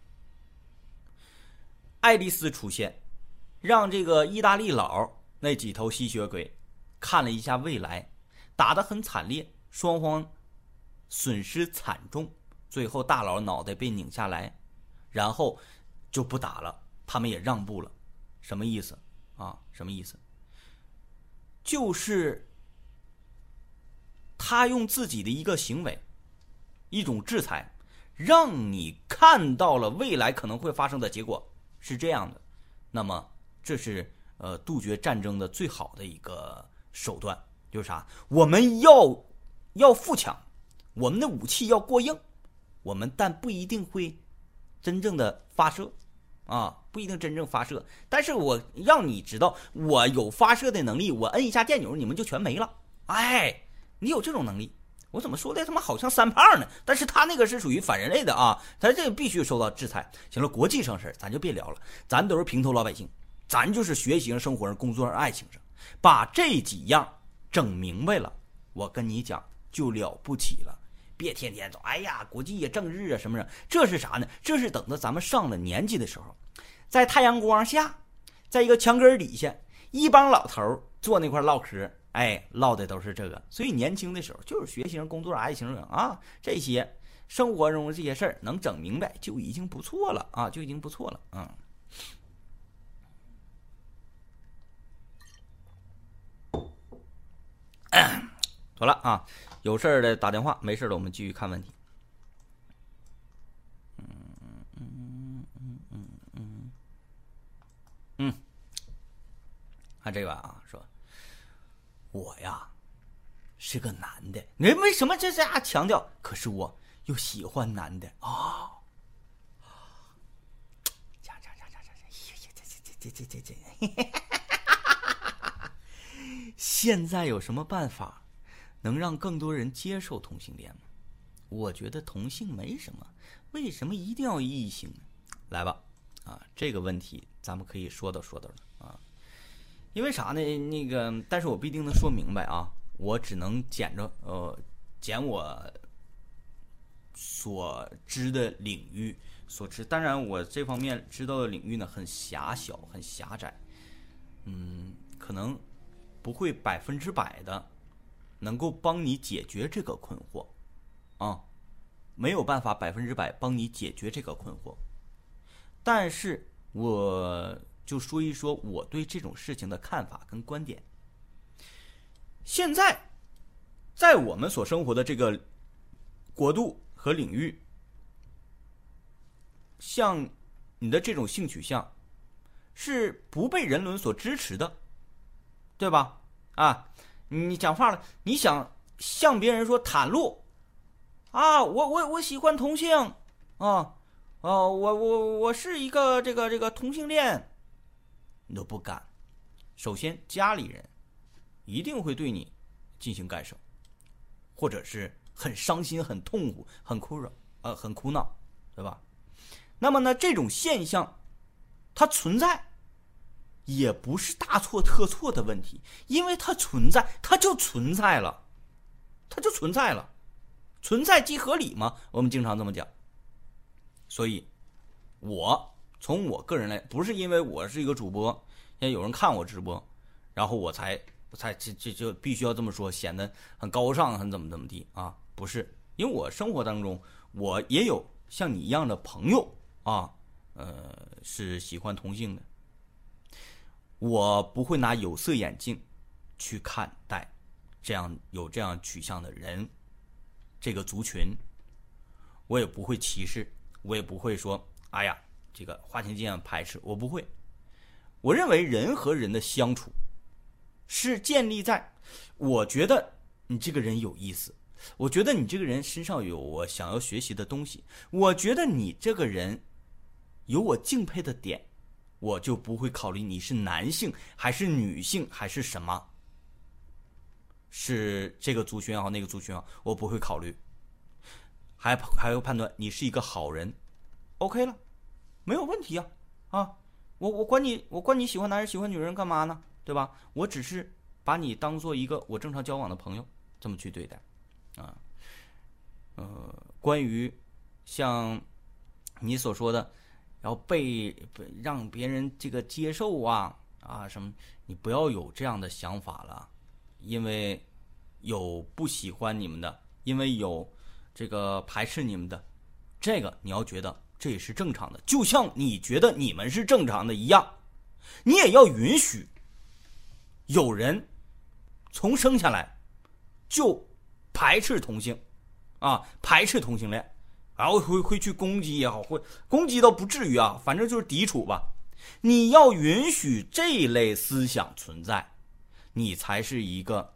S1: 爱丽丝出现，让这个意大利佬那几头吸血鬼看了一下未来，打得很惨烈，双方损失惨重，最后大佬脑袋被拧下来，然后。就不打了，他们也让步了，什么意思啊？什么意思？就是他用自己的一个行为，一种制裁，让你看到了未来可能会发生的结果是这样的。那么，这是呃杜绝战争的最好的一个手段，就是啥？我们要要富强，我们的武器要过硬，我们但不一定会真正的发射。啊，不一定真正发射，但是我让你知道我有发射的能力，我摁一下电钮，你们就全没了。哎，你有这种能力，我怎么说的他妈好像三胖呢？但是他那个是属于反人类的啊，他这个必须受到制裁。行了，国际上事咱就别聊了，咱都是平头老百姓，咱就是学习上、生活上、工作上、爱情上，把这几样整明白了，我跟你讲就了不起了。别天天走，哎呀，国际呀、政治啊什么的，这是啥呢？这是等到咱们上了年纪的时候，在太阳光下，在一个墙根底下，一帮老头坐那块唠嗑，哎，唠的都是这个。所以年轻的时候就是学习、工作上、爱情上啊，这些生活中这些事儿能整明白就已经不错了啊，就已经不错了。嗯，好了啊。有事儿的打电话，没事的我们继续看问题。嗯嗯嗯嗯嗯嗯，看这个啊，我呀，是个男的。人为什么这这样强调？可是我又喜欢男的啊。这样这样这样这样这，这这这这这这。现在有什么办法能让更多人接受同性恋吗？我觉得同性没什么，为什么一定要异性呢？来吧，啊，这个问题咱们可以说道说道了。因为啥呢？那个，但是我不一定能说明白啊。我只能捡着呃，捡我所知的领域所知。当然，我这方面知道的领域呢，很狭小，很狭窄。嗯，可能不会百分之百的能够帮你解决这个困惑啊，没有办法百分之百帮你解决这个困惑。但是我。就说一说我对这种事情的看法跟观点。现在，在我们所生活的这个国度和领域，像你的这种性取向是不被人伦所支持的，对吧？啊，你讲话了，你想向别人说袒露啊？我我我喜欢同性啊，哦，我我我是一个这个这个同性恋。你都不敢，首先家里人一定会对你进行干涉，或者是很伤心、很痛苦、很哭扰，呃，很苦恼，对吧？那么呢，这种现象它存在，也不是大错特错的问题，因为它存在，它就存在了，它就存在了，存在即合理嘛，我们经常这么讲。所以，我。从我个人来，不是因为我是一个主播，现在有人看我直播，然后我才才这这就必须要这么说，显得很高尚，很怎么怎么地啊？不是，因为我生活当中我也有像你一样的朋友啊，呃，是喜欢同性的，我不会拿有色眼镜去看待这样有这样取向的人，这个族群，我也不会歧视，我也不会说，哎呀。这个花钱见排斥我不会，我认为人和人的相处是建立在我觉得你这个人有意思，我觉得你这个人身上有我想要学习的东西，我觉得你这个人有我敬佩的点，我就不会考虑你是男性还是女性还是什么，是这个族群也好那个族群好，我不会考虑，还还要判断你是一个好人，OK 了。没有问题啊，啊，我我管你我管你喜欢男人喜欢女人干嘛呢？对吧？我只是把你当做一个我正常交往的朋友这么去对待，啊，呃，关于像你所说的，要被让别人这个接受啊啊什么，你不要有这样的想法了，因为有不喜欢你们的，因为有这个排斥你们的，这个你要觉得。这也是正常的，就像你觉得你们是正常的一样，你也要允许有人从生下来就排斥同性，啊，排斥同性恋，然后会会去攻击也好，会攻击倒不至于啊，反正就是抵触吧。你要允许这类思想存在，你才是一个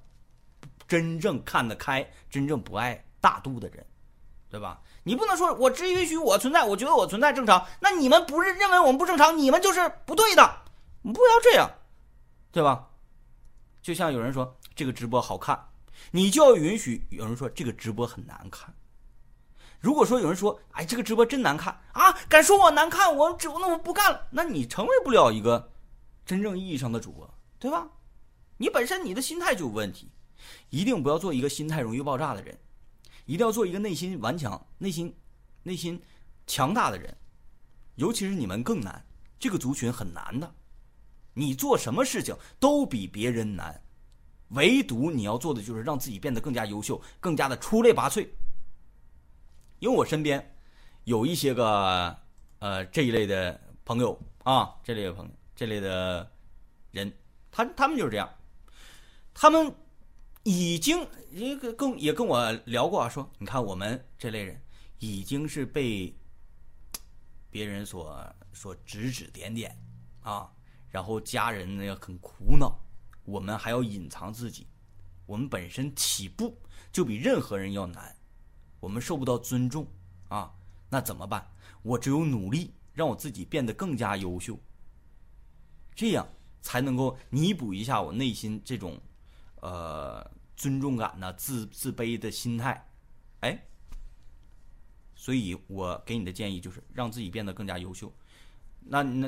S1: 真正看得开、真正不爱大度的人，对吧？你不能说我只允许我存在，我觉得我存在正常。那你们不是认为我们不正常，你们就是不对的。不要这样，对吧？就像有人说这个直播好看，你就要允许有人说这个直播很难看。如果说有人说哎这个直播真难看啊，敢说我难看，我只那我不干了。那你成为不了一个真正意义上的主播，对吧？你本身你的心态就有问题，一定不要做一个心态容易爆炸的人。一定要做一个内心顽强、内心、内心强大的人，尤其是你们更难。这个族群很难的，你做什么事情都比别人难，唯独你要做的就是让自己变得更加优秀、更加的出类拔萃。因为我身边有一些个呃这一类的朋友啊，这类的朋友、这类的人，他他们就是这样，他们。已经一个跟也跟我聊过啊，说你看我们这类人已经是被别人所所指指点点啊，然后家人呢很苦恼，我们还要隐藏自己，我们本身起步就比任何人要难，我们受不到尊重啊，那怎么办？我只有努力，让我自己变得更加优秀，这样才能够弥补一下我内心这种呃尊重感呐、自自卑的心态，哎。所以我给你的建议就是让自己变得更加优秀。那那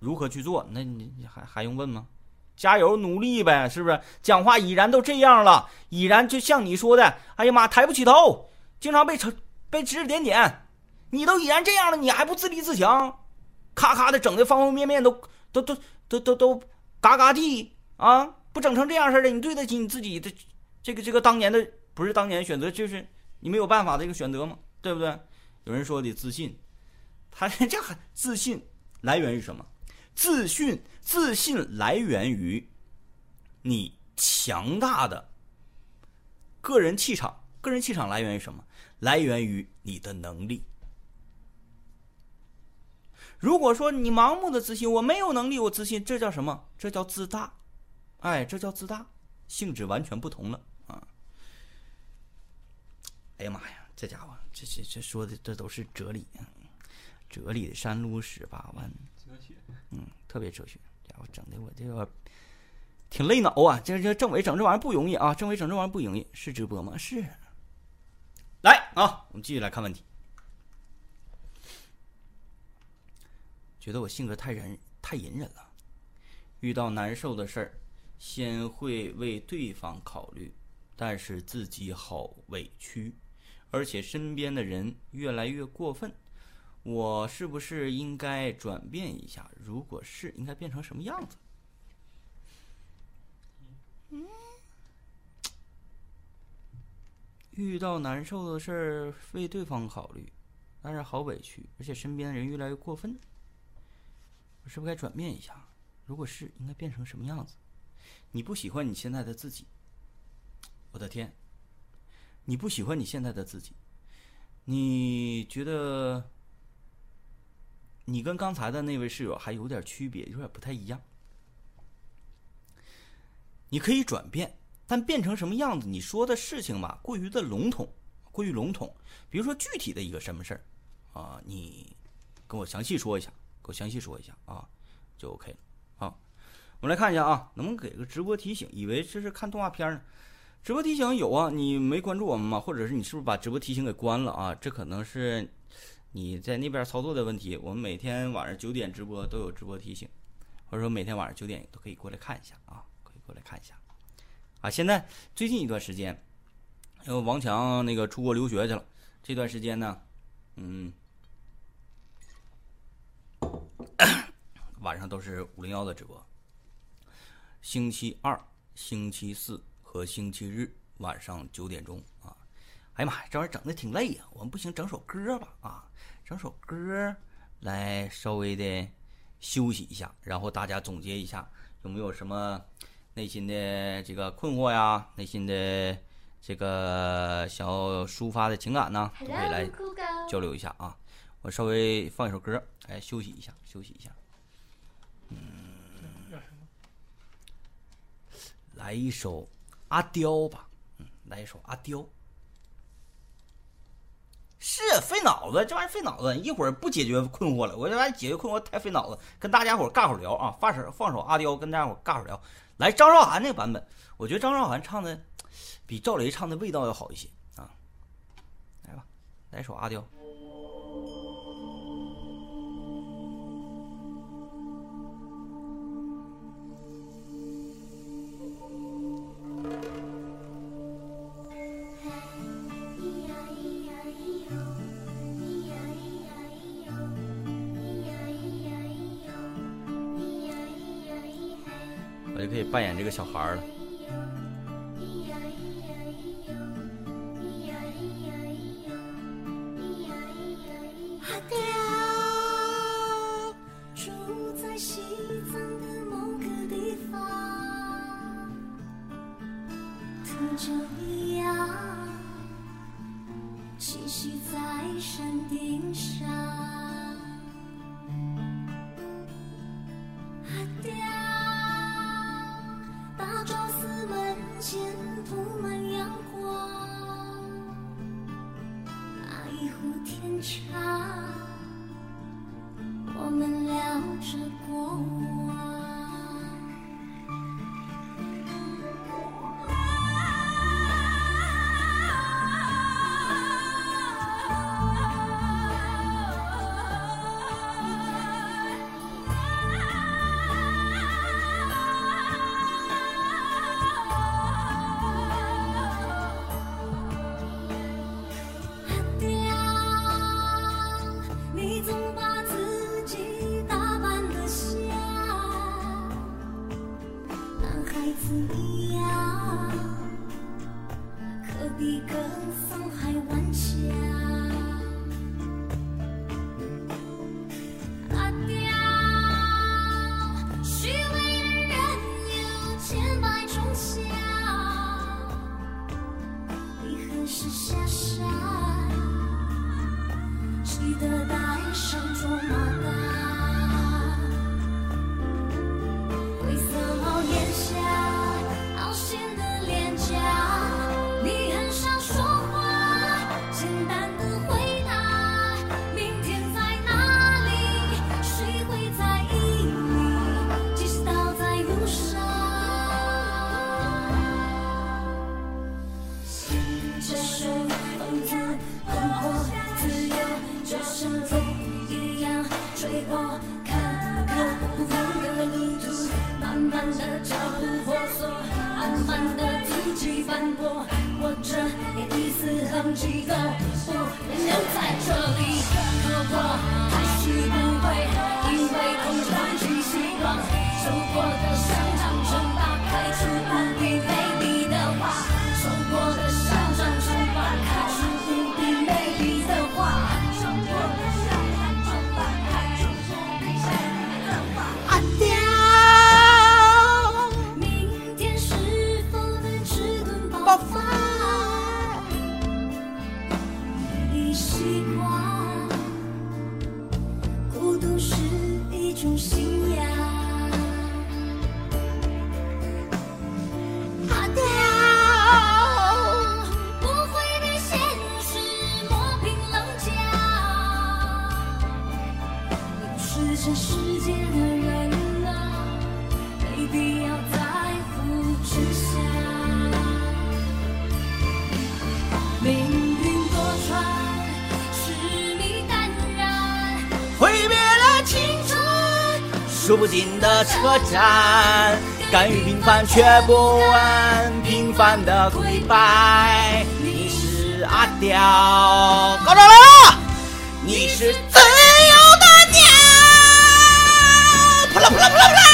S1: 如何去做？那你还还用问吗？加油努力呗，是不是？讲话已然都这样了，已然就像你说的，哎呀妈，抬不起头，经常被指被指指点点。你都已然这样了，你还不自立自强？咔咔的整的方方面面都都都都都都嘎嘎地啊！不整成这样式的，你对得起你自己的这个这个当年的不是当年选择，就是。你没有办法的一个选择吗？对不对？有人说得自信，他这还自信来源于什么？自信自信来源于你强大的个人气场。个人气场来源于什么？来源于你的能力。如果说你盲目的自信，我没有能力，我自信，这叫什么？这叫自大。哎，这叫自大，性质完全不同了啊。哎呀妈呀，这家伙，这这这说的这都是哲理，哲理的山路十八弯，哲学，嗯，特别哲学，家伙整的我这个挺累脑啊！这这政委整这玩意儿不容易啊！政委整这玩意儿不容易，是直播吗？是。来啊，我们继续来看问题。觉得我性格太忍太隐忍了，遇到难受的事儿，先会为对方考虑，但是自己好委屈。而且身边的人越来越过分，我是不是应该转变一下？如果是，应该变成什么样子？嗯，遇到难受的事儿为对方考虑，但是好委屈，而且身边的人越来越过分，我是不是该转变一下？如果是，应该变成什么样子？你不喜欢你现在的自己？我的天！你不喜欢你现在的自己，你觉得你跟刚才的那位室友还有点区别，有点不太一样。你可以转变，但变成什么样子？你说的事情吧，过于的笼统，过于笼统。比如说具体的一个什么事儿啊，你跟我详细说一下，给我详细说一下啊，就 OK 了。我们来看一下啊，能不能给个直播提醒？以为这是看动画片呢。直播提醒有啊，你没关注我们吗？或者是你是不是把直播提醒给关了啊？这可能是你在那边操作的问题。我们每天晚上九点直播都有直播提醒，或者说每天晚上九点都可以过来看一下啊，可以过来看一下。啊，现在最近一段时间，因为王强那个出国留学去了，这段时间呢，嗯，晚上都是五零幺的直播，星期二、星期四。和星期日晚上九点钟啊！哎呀妈呀，这玩意儿整的挺累呀！我们不行，整首歌吧啊，整首歌来稍微的休息一下，然后大家总结一下有没有什么内心的这个困惑呀，内心的这个想要抒发的情感呢，都可以来交流一下啊！我稍微放一首歌，哎休息一下，休息一下。嗯，来一首。阿刁吧，嗯，来一首阿刁。是费脑子，这玩意儿费脑子，一会儿不解决困惑了。我这玩意儿解决困惑太费脑子，跟大家伙尬会儿聊啊，放首放首阿刁，跟大家伙尬会儿聊。来张韶涵那个版本，我觉得张韶涵唱的比赵雷唱的味道要好一些啊。来吧，来首阿刁。扮演这个小孩儿了。数不尽的车站，甘于平凡却不问平凡的跪拜。你是阿刁，高潮来了！你是自由的鸟，扑啦扑啦扑啦扑啦，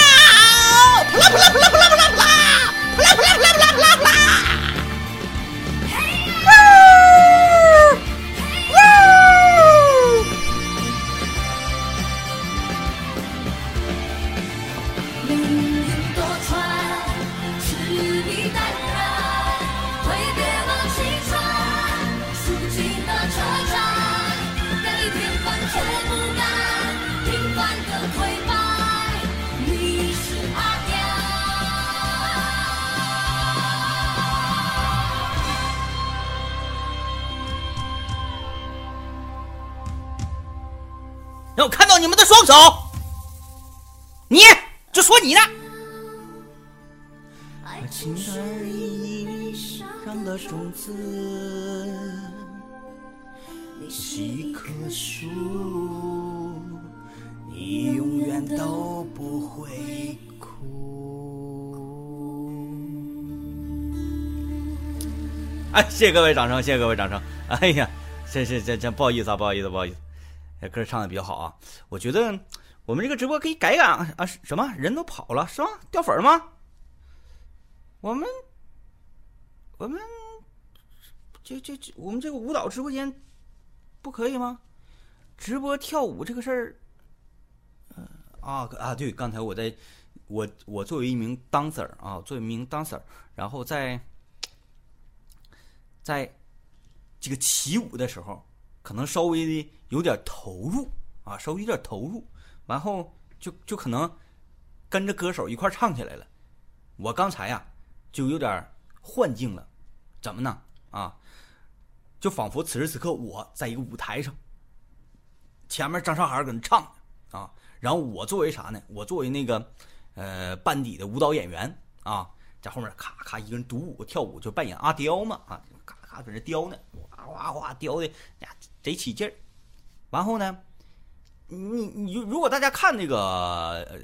S1: 你们的双手，你就说你呢。爱情的意上的种子，你是一棵树，你永远都不会哭。哎，谢谢各位掌声，谢谢各位掌声。哎呀，这这这这不好意思啊，不好意思，不好意思。这歌唱的比较好啊，我觉得我们这个直播可以改改啊！什么人都跑了是吧？掉粉吗？我们我们这这这我们这个舞蹈直播间不可以吗？直播跳舞这个事儿，嗯啊啊对，刚才我在我我作为一名 dancer 啊，作为一名 dancer，然后在在这个起舞的时候。可能稍微的有点投入啊，稍微有点投入，然后就就可能跟着歌手一块唱起来了。我刚才呀就有点幻境了，怎么呢？啊，就仿佛此时此刻我在一个舞台上，前面张韶涵搁那唱啊，然后我作为啥呢？我作为那个呃班底的舞蹈演员啊，在后面咔咔一个人独舞跳舞，就扮演阿刁嘛啊，咔咔搁那雕呢，哗哗哗雕的呀贼起劲儿。然后呢，你你如果大家看那个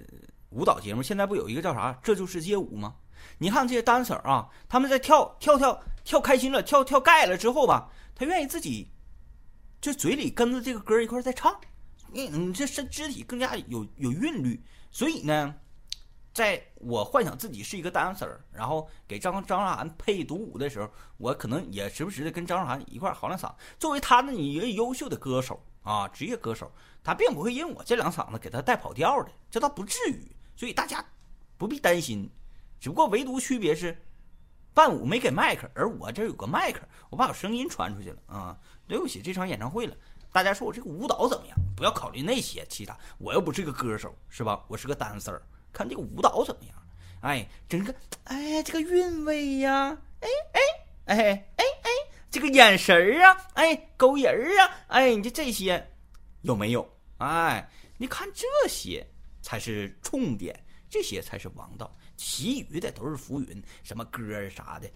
S1: 舞蹈节目，现在不有一个叫啥《这就是街舞》吗？你看这些 dancer 啊，他们在跳跳跳跳开心了，跳跳盖了之后吧，他愿意自己就嘴里跟着这个歌一块在唱，你你这身肢体更加有有韵律，所以呢，在我幻想自己是一个 dancer，然后给张张韶涵配独舞的时候，我可能也时不时的跟张韶涵一块嚎两嗓。作为他的一个优秀的歌手啊，职业歌手，他并不会因为我这两嗓子给他带跑调的，这倒不至于，所以大家不必担心。只不过唯独区别是，伴舞没给麦克，而我这有个麦克，我把我声音传出去了啊！对不起，这场演唱会了，大家说我这个舞蹈怎么样？不要考虑那些其他，我又不是个歌手，是吧？我是个 dancer，看这个舞蹈怎么样？哎，整个哎这个韵味呀，哎哎哎哎哎，这个眼神儿啊，哎勾人儿啊，哎你这这些有没有？哎，你看这些才是重点，这些才是王道。其余的都是浮云，什么歌儿啥的，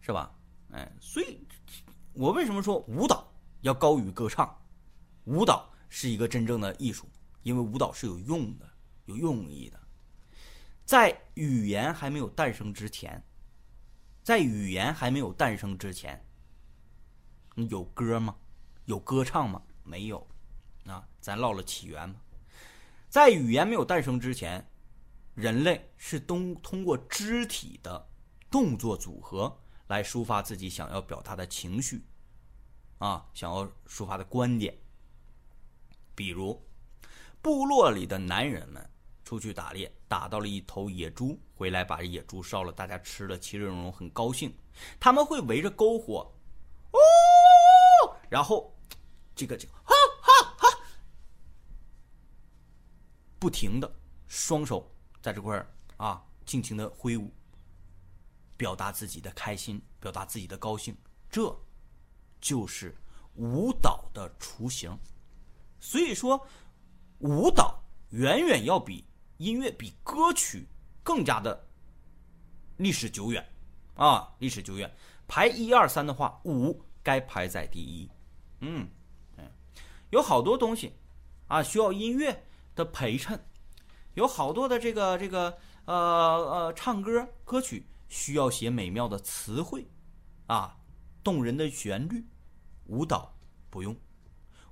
S1: 是吧？哎，所以，我为什么说舞蹈要高于歌唱？舞蹈是一个真正的艺术，因为舞蹈是有用的、有用意的。在语言还没有诞生之前，在语言还没有诞生之前，有歌吗？有歌唱吗？没有。啊，咱唠了起源嘛。在语言没有诞生之前。人类是通通过肢体的动作组合来抒发自己想要表达的情绪，啊，想要抒发的观点。比如，部落里的男人们出去打猎，打到了一头野猪，回来把野猪烧了，大家吃了，其乐融融，很高兴。他们会围着篝火，哦，然后这个这个，哈哈哈，不停的双手。在这块儿啊，尽情的挥舞，表达自己的开心，表达自己的高兴，这就是舞蹈的雏形。所以说，舞蹈远远要比音乐、比歌曲更加的历史久远啊！历史久远，排一二三的话，舞该排在第一。嗯嗯，有好多东西啊，需要音乐的陪衬。有好多的这个这个呃呃唱歌歌曲需要写美妙的词汇，啊，动人的旋律，舞蹈不用，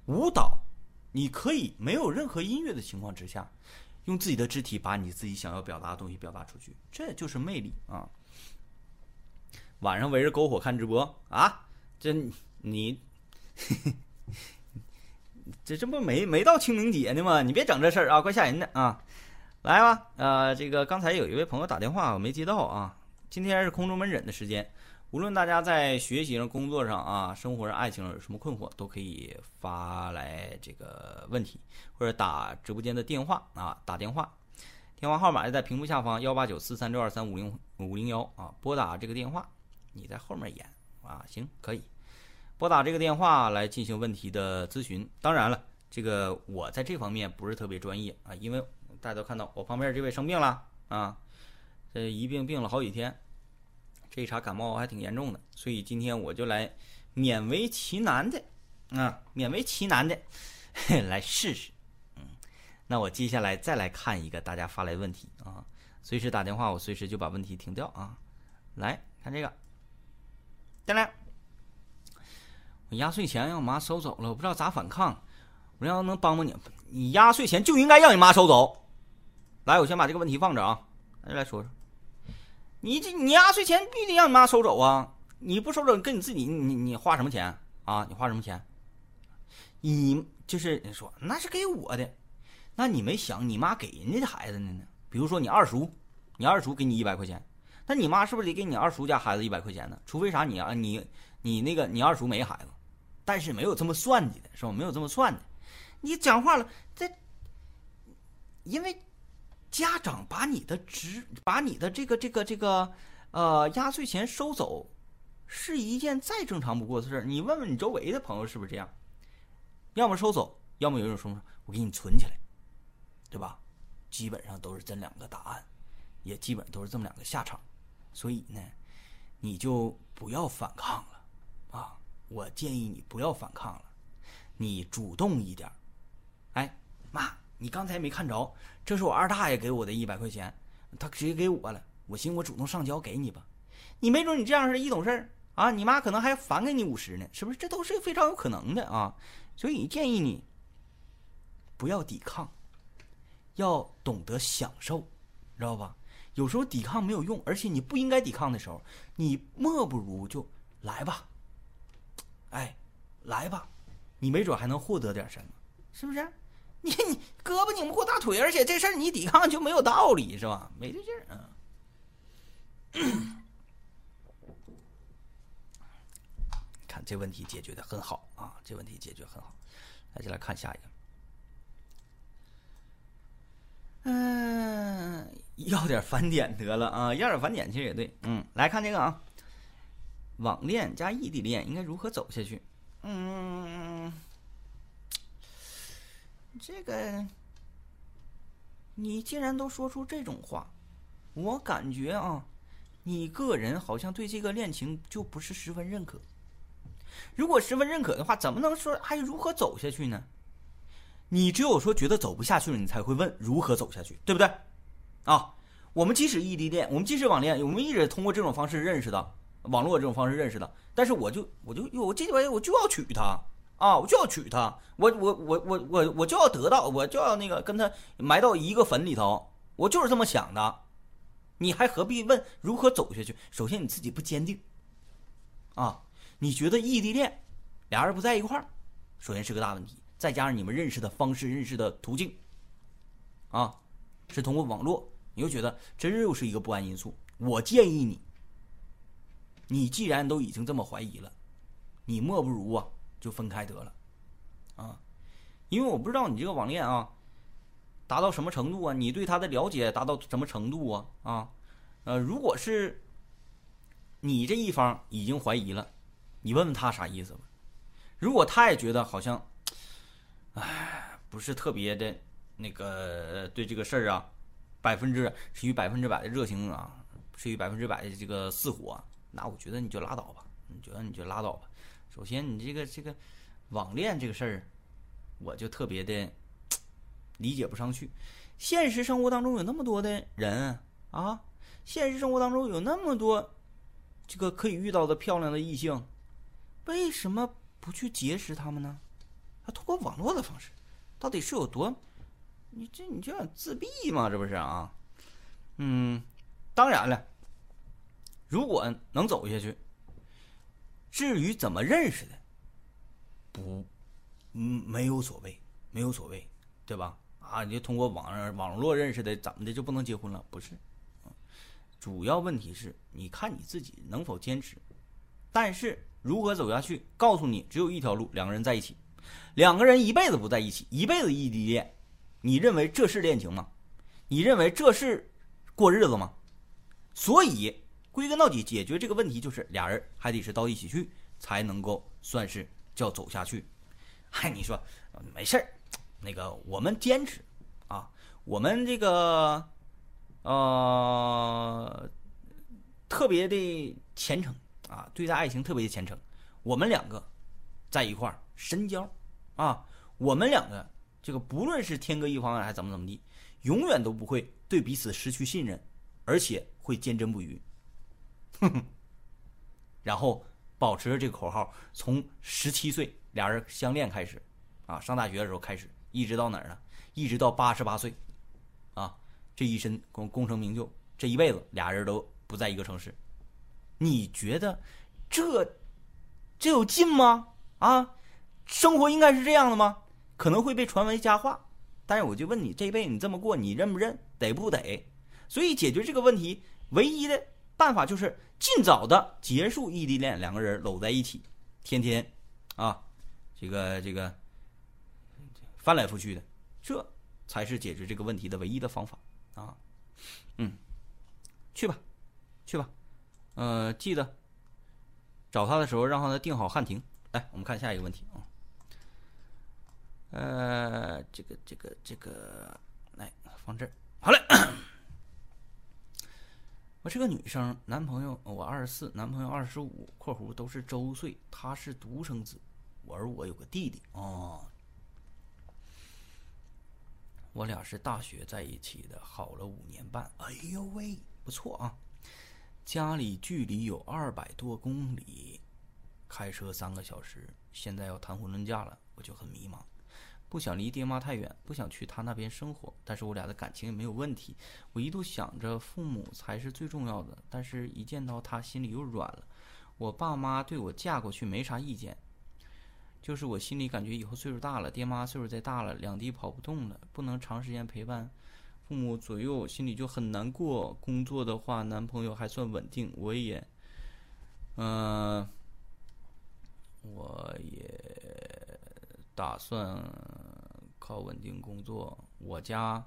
S1: 舞蹈你可以没有任何音乐的情况之下，用自己的肢体把你自己想要表达的东西表达出去，这就是魅力啊！晚上围着篝火看直播啊，这你这这不没没到清明节呢吗？你别整这事儿啊，怪吓人的啊！来吧，呃，这个刚才有一位朋友打电话，我没接到啊。今天是空中门诊的时间，无论大家在学习上、工作上啊、生活上、爱情上有什么困惑，都可以发来这个问题，或者打直播间的电话啊，打电话，电话号码就在屏幕下方幺八九四三六二三五零五零幺啊，拨打这个电话，你在后面演啊，行，可以拨打这个电话来进行问题的咨询。当然了，这个我在这方面不是特别专业啊，因为。大家都看到我旁边这位生病了啊，这一病病了好几天，这一茬感冒还挺严重的，所以今天我就来勉为其难的啊，勉为其难的 来试试。嗯，那我接下来再来看一个大家发来问题啊，随时打电话，我随时就把问题停掉啊。来看这个，进来，我压岁钱让我妈收走了，我不知道咋反抗，我要能帮帮你，你压岁钱就应该让你妈收走。来，我先把这个问题放着啊，大家来说说，你这你压岁钱必须让你妈收走啊！你不收走，跟你自己你你花什么钱啊？你花什么钱？你就是说那是给我的，那你没想你妈给人家的孩子的呢？比如说你二叔，你二叔给你一百块钱，那你妈是不是得给你二叔家孩子一百块钱呢？除非啥你啊你你那个你二叔没孩子，但是没有这么算计的是吧？没有这么算的，你讲话了这，因为。家长把你的职，把你的这个这个这个，呃，压岁钱收走，是一件再正常不过的事儿。你问问你周围的朋友是不是这样？要么收走，要么有一种说，我给你存起来，对吧？基本上都是这两个答案，也基本都是这么两个下场。所以呢，你就不要反抗了啊！我建议你不要反抗了，你主动一点。哎，你刚才没看着，这是我二大爷给我的一百块钱，他直接给我了。我寻我主动上交给你吧，你没准你这样是一懂事啊，你妈可能还返给你五十呢，是不是？这都是非常有可能的啊。所以建议你不要抵抗，要懂得享受，知道吧？有时候抵抗没有用，而且你不应该抵抗的时候，你莫不如就来吧，哎，来吧，你没准还能获得点什么，是不是？你你胳膊拧不过大腿，而且这事儿你抵抗就没有道理，是吧？没这劲儿啊。看这问题解决的很好啊，这问题解决很好，大家来看下一个。嗯，要点返点得了啊，要点返点其实也对。嗯，来看这个啊，网恋加异地恋应该如何走下去？嗯，这个你既然都说出这种话，我感觉啊。你个人好像对这个恋情就不是十分认可。如果十分认可的话，怎么能说还如何走下去呢？你只有说觉得走不下去了，你才会问如何走下去，对不对？啊，我们即使异地恋，我们即使网恋，我们一直通过这种方式认识的，网络这种方式认识的。但是我就我就我这回我就要娶她啊，我就要娶她，我我我我我我就要得到，我就要那个跟她埋到一个坟里头，我就是这么想的。你还何必问如何走下去？首先你自己不坚定，啊，你觉得异地恋，俩人不在一块儿，首先是个大问题。再加上你们认识的方式、认识的途径，啊，是通过网络，你又觉得这又是一个不安因素。我建议你，你既然都已经这么怀疑了，你莫不如啊就分开得了，啊，因为我不知道你这个网恋啊。达到什么程度啊？你对他的了解达到什么程度啊？啊，呃，如果是你这一方已经怀疑了，你问问他啥意思吧。如果他也觉得好像，哎，不是特别的那个对这个事儿啊，百分之是与百分之百的热情啊，是与百分之百的这个似火，那我觉得你就拉倒吧。你觉得你就拉倒吧。首先，你这个这个网恋这个事儿，我就特别的。理解不上去，现实生活当中有那么多的人啊，现实生活当中有那么多这个可以遇到的漂亮的异性，为什么不去结识他们呢？他通过网络的方式，到底是有多？你这你这样自闭吗？这不是啊？嗯，当然了，如果能走下去，至于怎么认识的，不，嗯，没有所谓，没有所谓，对吧？啊，你就通过网上网络认识的，怎么的就不能结婚了？不是，主要问题是你看你自己能否坚持。但是如何走下去？告诉你，只有一条路：两个人在一起。两个人一辈子不在一起，一辈子异地恋，你认为这是恋情吗？你认为这是过日子吗？所以归根到底，解决这个问题就是俩人还得是到一起去，才能够算是叫走下去。嗨，你说没事儿。那个，我们坚持，啊，我们这个，呃，特别的虔诚啊，对待爱情特别的虔诚。我们两个在一块儿深交，啊，我们两个这个不论是天各一方还是怎么怎么地，永远都不会对彼此失去信任，而且会坚贞不渝。哼哼，然后保持着这个口号，从十七岁俩人相恋开始，啊，上大学的时候开始。一直到哪儿呢？一直到八十八岁，啊，这一身功功成名就，这一辈子俩人都不在一个城市。你觉得这这有劲吗？啊，生活应该是这样的吗？可能会被传为佳话，但是我就问你，这一辈子你这么过，你认不认？得不得？所以解决这个问题唯一的办法就是尽早的结束异地恋，两个人搂在一起，天天啊，这个这个。翻来覆去的，这才是解决这个问题的唯一的方法啊！嗯，去吧，去吧，呃，记得找他的时候让他定好汉庭。来，我们看下一个问题啊。呃，这个这个这个，来放这儿。好嘞。我是个女生，男朋友我二十四，男朋友二十五（括弧都是周岁），他是独生子，而我有个弟弟哦。我俩是大学在一起的，好了五年半。哎呦喂，不错啊！家里距离有二百多公里，开车三个小时。现在要谈婚论嫁了，我就很迷茫。不想离爹妈太远，不想去他那边生活，但是我俩的感情也没有问题。我一度想着父母才是最重要的，但是一见到他，心里又软了。我爸妈对我嫁过去没啥意见，就是我心里感觉以后岁数大了，爹妈岁数再大了，两地跑不动了，不能长时间陪伴父母左右，心里就很难过。工作的话，男朋友还算稳定，我也，嗯，我也打算。考稳定工作，我家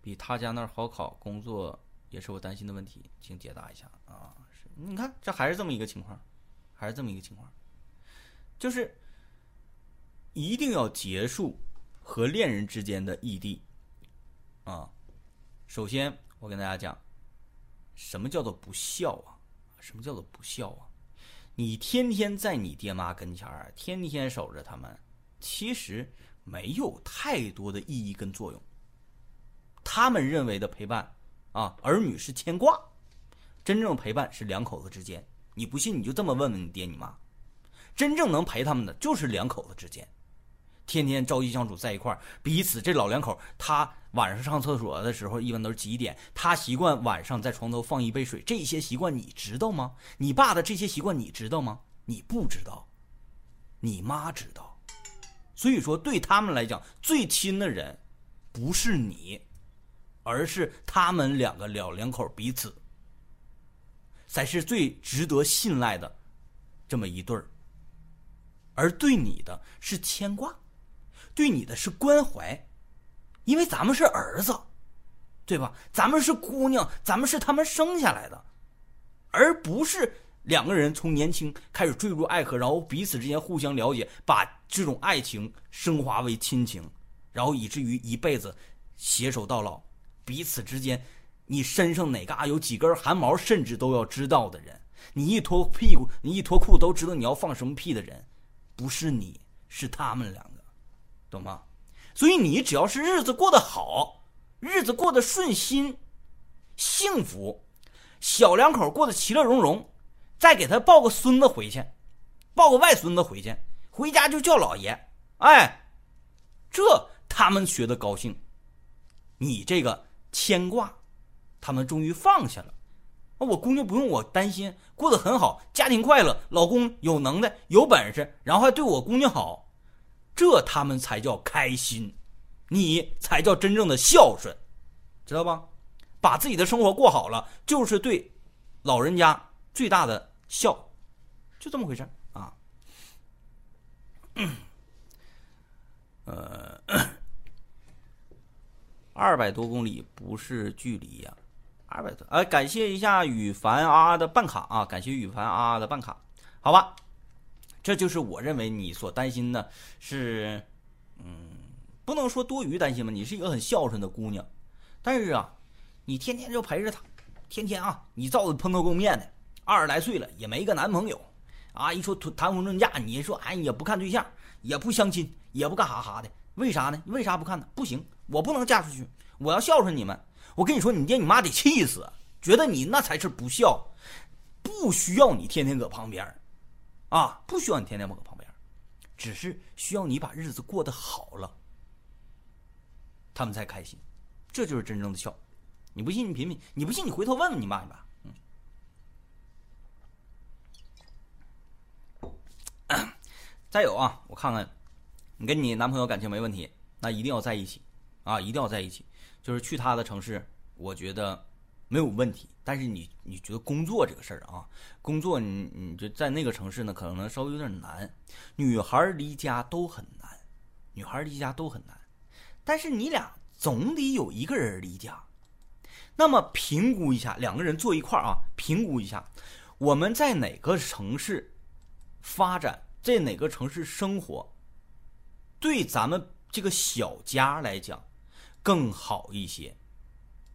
S1: 比他家那儿好考，工作也是我担心的问题，请解答一下啊！是，你看这还是这么一个情况，还是这么一个情况，就是一定要结束和恋人之间的异地啊！首先，我跟大家讲，什么叫做不孝啊？什么叫做不孝啊？你天天在你爹妈跟前儿，天天守着他们，其实。没有太多的意义跟作用。他们认为的陪伴，啊，儿女是牵挂，真正陪伴是两口子之间。你不信，你就这么问问你爹你妈，真正能陪他们的就是两口子之间，天天朝夕相处在一块儿，彼此这老两口，他晚上上厕所的时候一般都是几点？他习惯晚上在床头放一杯水，这些习惯你知道吗？你爸的这些习惯你知道吗？你不知道，你妈知道。所以说，对他们来讲，最亲的人不是你，而是他们两个老两口彼此，才是最值得信赖的这么一对儿。而对你的是牵挂，对你的是关怀，因为咱们是儿子，对吧？咱们是姑娘，咱们是他们生下来的，而不是。两个人从年轻开始坠入爱河，然后彼此之间互相了解，把这种爱情升华为亲情，然后以至于一辈子携手到老。彼此之间，你身上哪嘎有几根汗毛，甚至都要知道的人，你一脱屁股，你一脱裤都知道你要放什么屁的人，不是你，是他们两个，懂吗？所以你只要是日子过得好，日子过得顺心、幸福，小两口过得其乐融融。再给他抱个孙子回去，抱个外孙子回去，回家就叫老爷。哎，这他们学的高兴。你这个牵挂，他们终于放下了。我姑娘不用我担心，过得很好，家庭快乐，老公有能耐有本事，然后还对我姑娘好，这他们才叫开心，你才叫真正的孝顺，知道吧？把自己的生活过好了，就是对老人家最大的。笑，就这么回事啊。呃，二百多公里不是距离呀，二百多。哎，感谢一下羽凡啊的办卡啊，感谢羽凡啊的办卡。好吧，这就是我认为你所担心的，是，嗯，不能说多余担心吧。你是一个很孝顺的姑娘，但是啊，你天天就陪着他，天天啊，你造的蓬头垢面的。二十来岁了也没个男朋友，啊！一说谈婚论嫁，你说哎也不看对象，也不相亲，也不干哈哈的，为啥呢？为啥不看呢？不行，我不能嫁出去，我要孝顺你们。我跟你说，你爹你妈得气死，觉得你那才是不孝，不需要你天天搁旁边，啊，不需要你天天搁旁边，只是需要你把日子过得好了，他们才开心，这就是真正的孝。你不信你品品，你不信你回头问问你妈你爸。再有啊，我看看，你跟你男朋友感情没问题，那一定要在一起，啊，一定要在一起。就是去他的城市，我觉得没有问题。但是你你觉得工作这个事儿啊，工作你你就在那个城市呢，可能稍微有点难。女孩离家都很难，女孩离家都很难。但是你俩总得有一个人离家。那么评估一下，两个人坐一块儿啊，评估一下，我们在哪个城市发展？在哪个城市生活，对咱们这个小家来讲更好一些，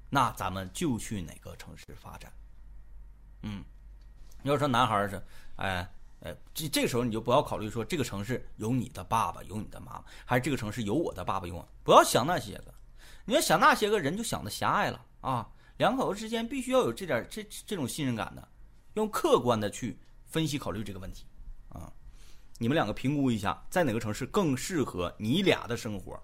S1: 那咱们就去哪个城市发展。嗯，要说男孩是，哎。呃，这这个时候你就不要考虑说这个城市有你的爸爸，有你的妈妈，还是这个城市有我的爸爸，有我，不要想那些个。你要想那些个人，就想的狭隘了啊！两口子之间必须要有这点这这种信任感的，用客观的去分析考虑这个问题。你们两个评估一下，在哪个城市更适合你俩的生活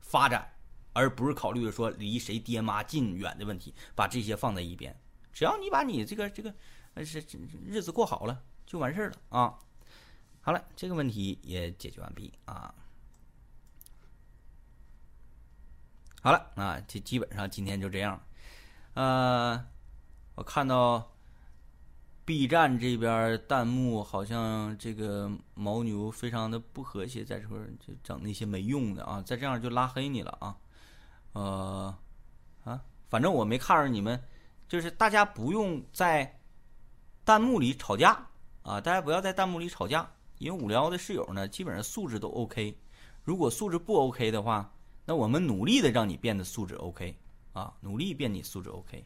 S1: 发展，而不是考虑说离谁爹妈近远的问题，把这些放在一边。只要你把你这个这个呃是日子过好了。就完事儿了啊！好了，这个问题也解决完毕啊。好了啊，这基本上今天就这样。呃，我看到 B 站这边弹幕好像这个牦牛非常的不和谐，在这块就整那些没用的啊，再这样就拉黑你了啊。呃啊，反正我没看着你们，就是大家不用在弹幕里吵架。啊，大家不要在弹幕里吵架，因为五聊的室友呢，基本上素质都 OK。如果素质不 OK 的话，那我们努力的让你变得素质 OK，啊，努力变你素质 OK。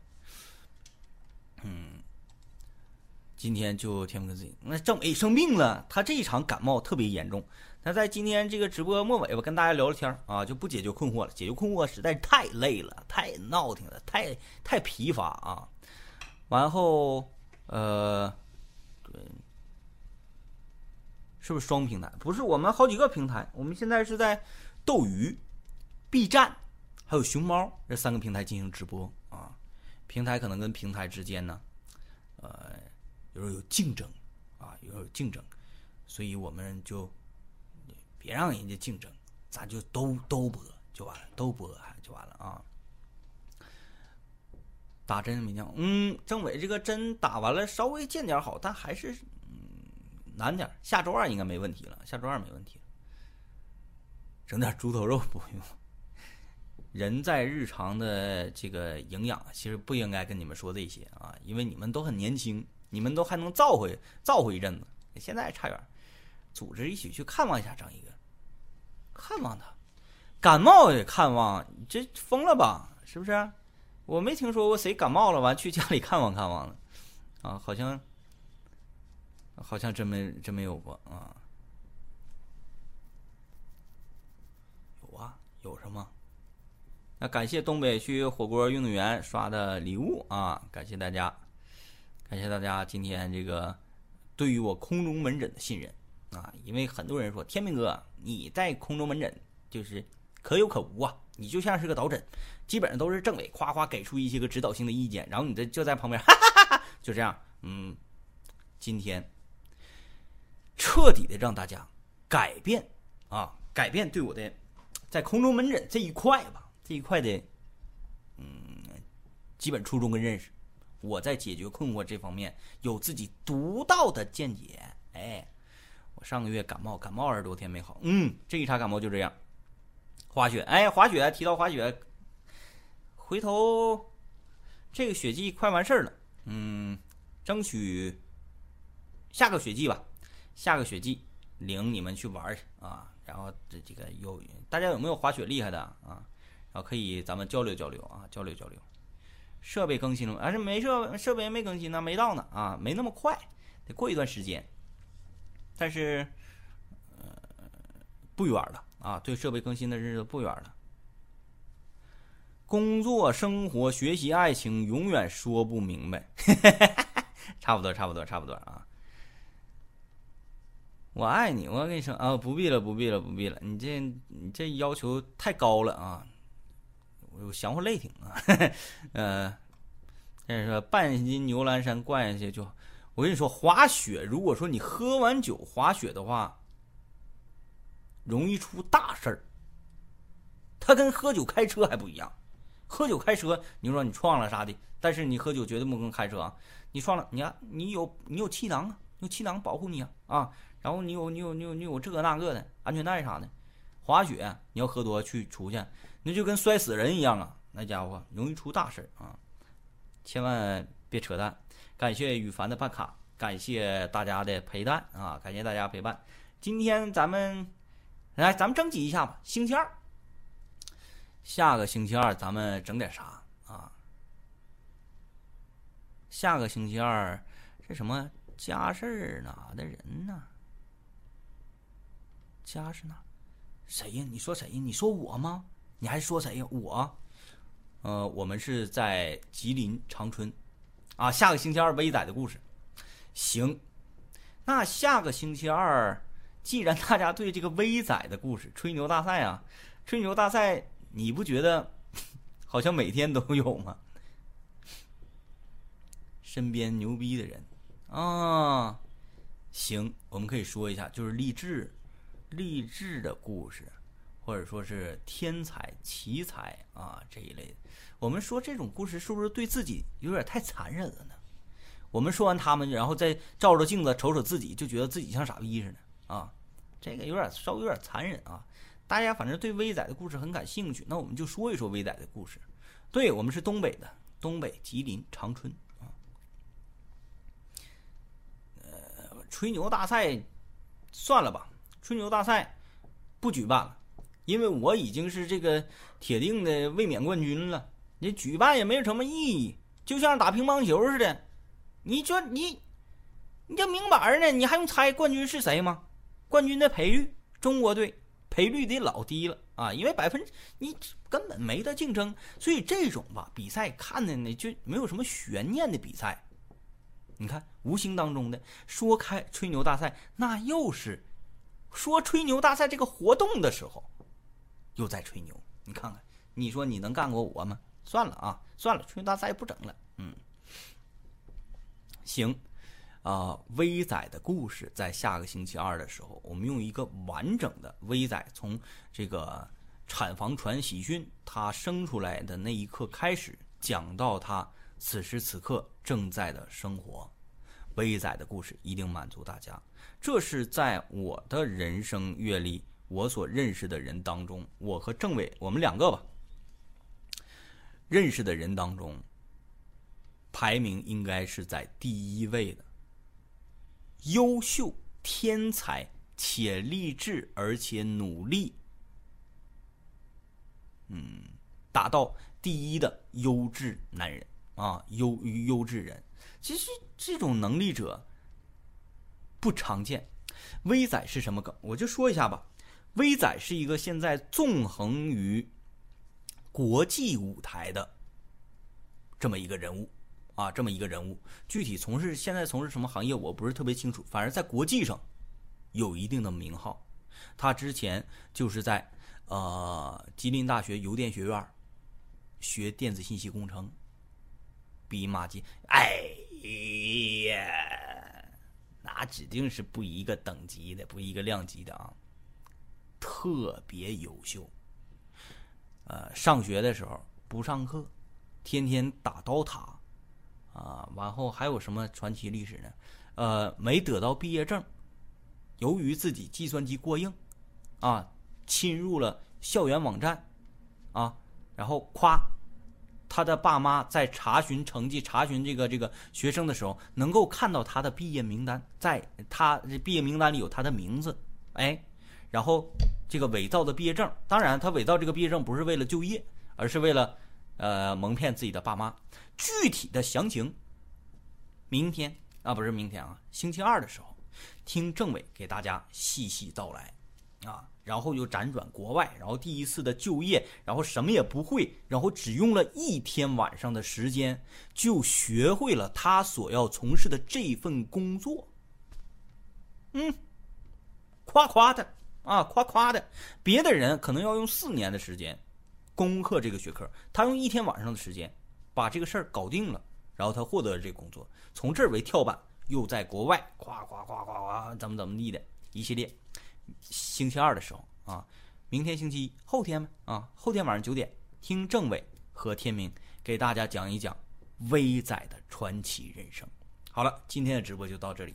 S1: 嗯，今天就天不跟自己。那郑伟生病了，他这一场感冒特别严重。那在今天这个直播末尾吧，跟大家聊聊天啊，就不解决困惑了。解决困惑实在是太累了，太闹挺了，太太疲乏啊。完后，呃，对。是不是双平台？不是，我们好几个平台。我们现在是在斗鱼、B 站，还有熊猫这三个平台进行直播啊。平台可能跟平台之间呢，呃，有时候有竞争啊，有时候有竞争，所以我们就别让人家竞争，咱就都都播就完了，都播就完了啊。打针没讲，嗯，政委这个针打完了，稍微见点好，但还是嗯。难点下周二应该没问题了。下周二没问题，整点猪头肉不用。人在日常的这个营养，其实不应该跟你们说这些啊，因为你们都很年轻，你们都还能造回造回一阵子。现在还差远，组织一起去看望一下张一哥，看望他，感冒也看望，这疯了吧？是不是？我没听说过谁感冒了完去家里看望看望的，啊，好像。好像真没真没有过啊，有啊，有什么？那感谢东北区火锅运动员刷的礼物啊，感谢大家，感谢大家今天这个对于我空中门诊的信任啊，因为很多人说天明哥你在空中门诊就是可有可无啊，你就像是个导诊，基本上都是政委夸夸给出一些个指导性的意见，然后你这就在旁边哈哈哈哈，就这样，嗯，今天。彻底的让大家改变啊，改变对我的在空中门诊这一块吧，这一块的嗯基本初衷跟认识。我在解决困惑这方面有自己独到的见解。哎，我上个月感冒，感冒二十多天没好。嗯，这一茬感冒就这样。滑雪，哎，滑雪提到滑雪，回头这个雪季快完事儿了，嗯，争取下个雪季吧。下个雪季领你们去玩去啊，然后这这个有大家有没有滑雪厉害的啊？然后可以咱们交流交流啊，交流交流。设备更新了吗？还是没设设备没更新呢？没到呢啊，没那么快，得过一段时间。但是呃不远了啊，对设备更新的日子不远了。工作、生活、学习、爱情，永远说不明白。差不多，差不多，差不多啊。我爱你，我跟你说啊，不必了，不必了，不必了。你这你这要求太高了啊！我降服雷霆啊，呃，但是说半斤牛栏山灌下去就，我跟你说，滑雪，如果说你喝完酒滑雪的话，容易出大事儿。它跟喝酒开车还不一样，喝酒开车，你说你撞了啥的，但是你喝酒绝对不能开车啊！你撞了，你啊，你有你有气囊啊，有气囊保护你啊啊！然后你有你有你有你有这个那个的安全带啥的，滑雪你要喝多去出去，那就跟摔死人一样啊！那家伙容易出大事啊！千万别扯淡。感谢羽凡的办卡，感谢大家的陪伴啊！感谢大家陪伴。今天咱们来，咱们征集一下吧。星期二，下个星期二咱们整点啥啊？下个星期二是什么家事儿哪的人呢？家是哪？谁呀？你说谁呀？你说我吗？你还说谁呀？我，呃，我们是在吉林长春，啊，下个星期二威仔的故事。行，那下个星期二，既然大家对这个威仔的故事吹牛大赛啊，吹牛大赛，你不觉得好像每天都有吗？身边牛逼的人啊，行，我们可以说一下，就是励志。励志的故事，或者说是天才奇才啊这一类的，我们说这种故事是不是对自己有点太残忍了呢？我们说完他们，然后再照着镜子瞅瞅自己，就觉得自己像傻逼似的啊，这个有点稍微有点残忍啊。大家反正对威仔的故事很感兴趣，那我们就说一说威仔的故事。对我们是东北的，东北吉林长春啊。呃，吹牛大赛算了吧。吹牛大赛不举办了，因为我已经是这个铁定的卫冕冠军了。你举办也没有什么意义，就像打乒乓球似的。你说你，你这明摆呢，你还用猜冠军是谁吗？冠军的赔率，中国队赔率得老低了啊，因为百分你根本没得竞争。所以这种吧比赛看的呢就没有什么悬念的比赛。你看，无形当中的说开吹牛大赛，那又是。说吹牛大赛这个活动的时候，又在吹牛。你看看，你说你能干过我吗？算了啊，算了，吹牛大赛不整了。嗯，行，啊，威仔的故事在下个星期二的时候，我们用一个完整的威仔从这个产房传喜讯，他生出来的那一刻开始，讲到他此时此刻正在的生活。威仔的故事一定满足大家。这是在我的人生阅历，我所认识的人当中，我和政委我们两个吧，认识的人当中，排名应该是在第一位的。优秀、天才且励志，而且努力，嗯，达到第一的优质男人啊，优优质人。其实这种能力者。不常见，威仔是什么梗？我就说一下吧。威仔是一个现在纵横于国际舞台的这么一个人物啊，这么一个人物。具体从事现在从事什么行业，我不是特别清楚。反正在国际上有一定的名号。他之前就是在呃吉林大学邮电学院学电子信息工程，比马季。哎呀！那指定是不一个等级的，不一个量级的啊，特别优秀。呃，上学的时候不上课，天天打刀塔，啊，完后还有什么传奇历史呢？呃，没得到毕业证，由于自己计算机过硬，啊，侵入了校园网站，啊，然后夸。他的爸妈在查询成绩、查询这个这个学生的时候，能够看到他的毕业名单，在他毕业名单里有他的名字，哎，然后这个伪造的毕业证，当然他伪造这个毕业证不是为了就业，而是为了呃蒙骗自己的爸妈。具体的详情，明天啊不是明天啊，星期二的时候，听政委给大家细细道来，啊。然后又辗转国外，然后第一次的就业，然后什么也不会，然后只用了一天晚上的时间就学会了他所要从事的这份工作。嗯，夸夸的啊，夸夸的。别的人可能要用四年的时间攻克这个学科，他用一天晚上的时间把这个事儿搞定了，然后他获得了这个工作，从这儿为跳板，又在国外夸夸夸夸夸怎么怎么地的一系列。星期二的时候啊，明天星期一，后天呗啊，后天晚上九点，听政委和天明给大家讲一讲威仔的传奇人生。好了，今天的直播就到这里，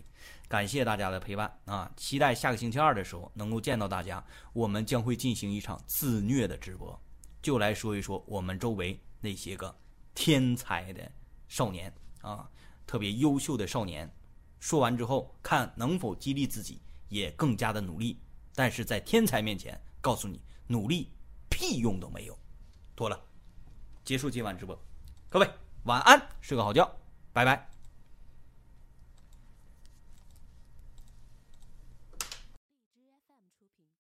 S1: 感谢大家的陪伴啊！期待下个星期二的时候能够见到大家，我们将会进行一场自虐的直播，就来说一说我们周围那些个天才的少年啊，特别优秀的少年。说完之后，看能否激励自己。也更加的努力，但是在天才面前，告诉你努力屁用都没有。妥了，结束今晚直播，各位晚安，睡个好觉，拜拜。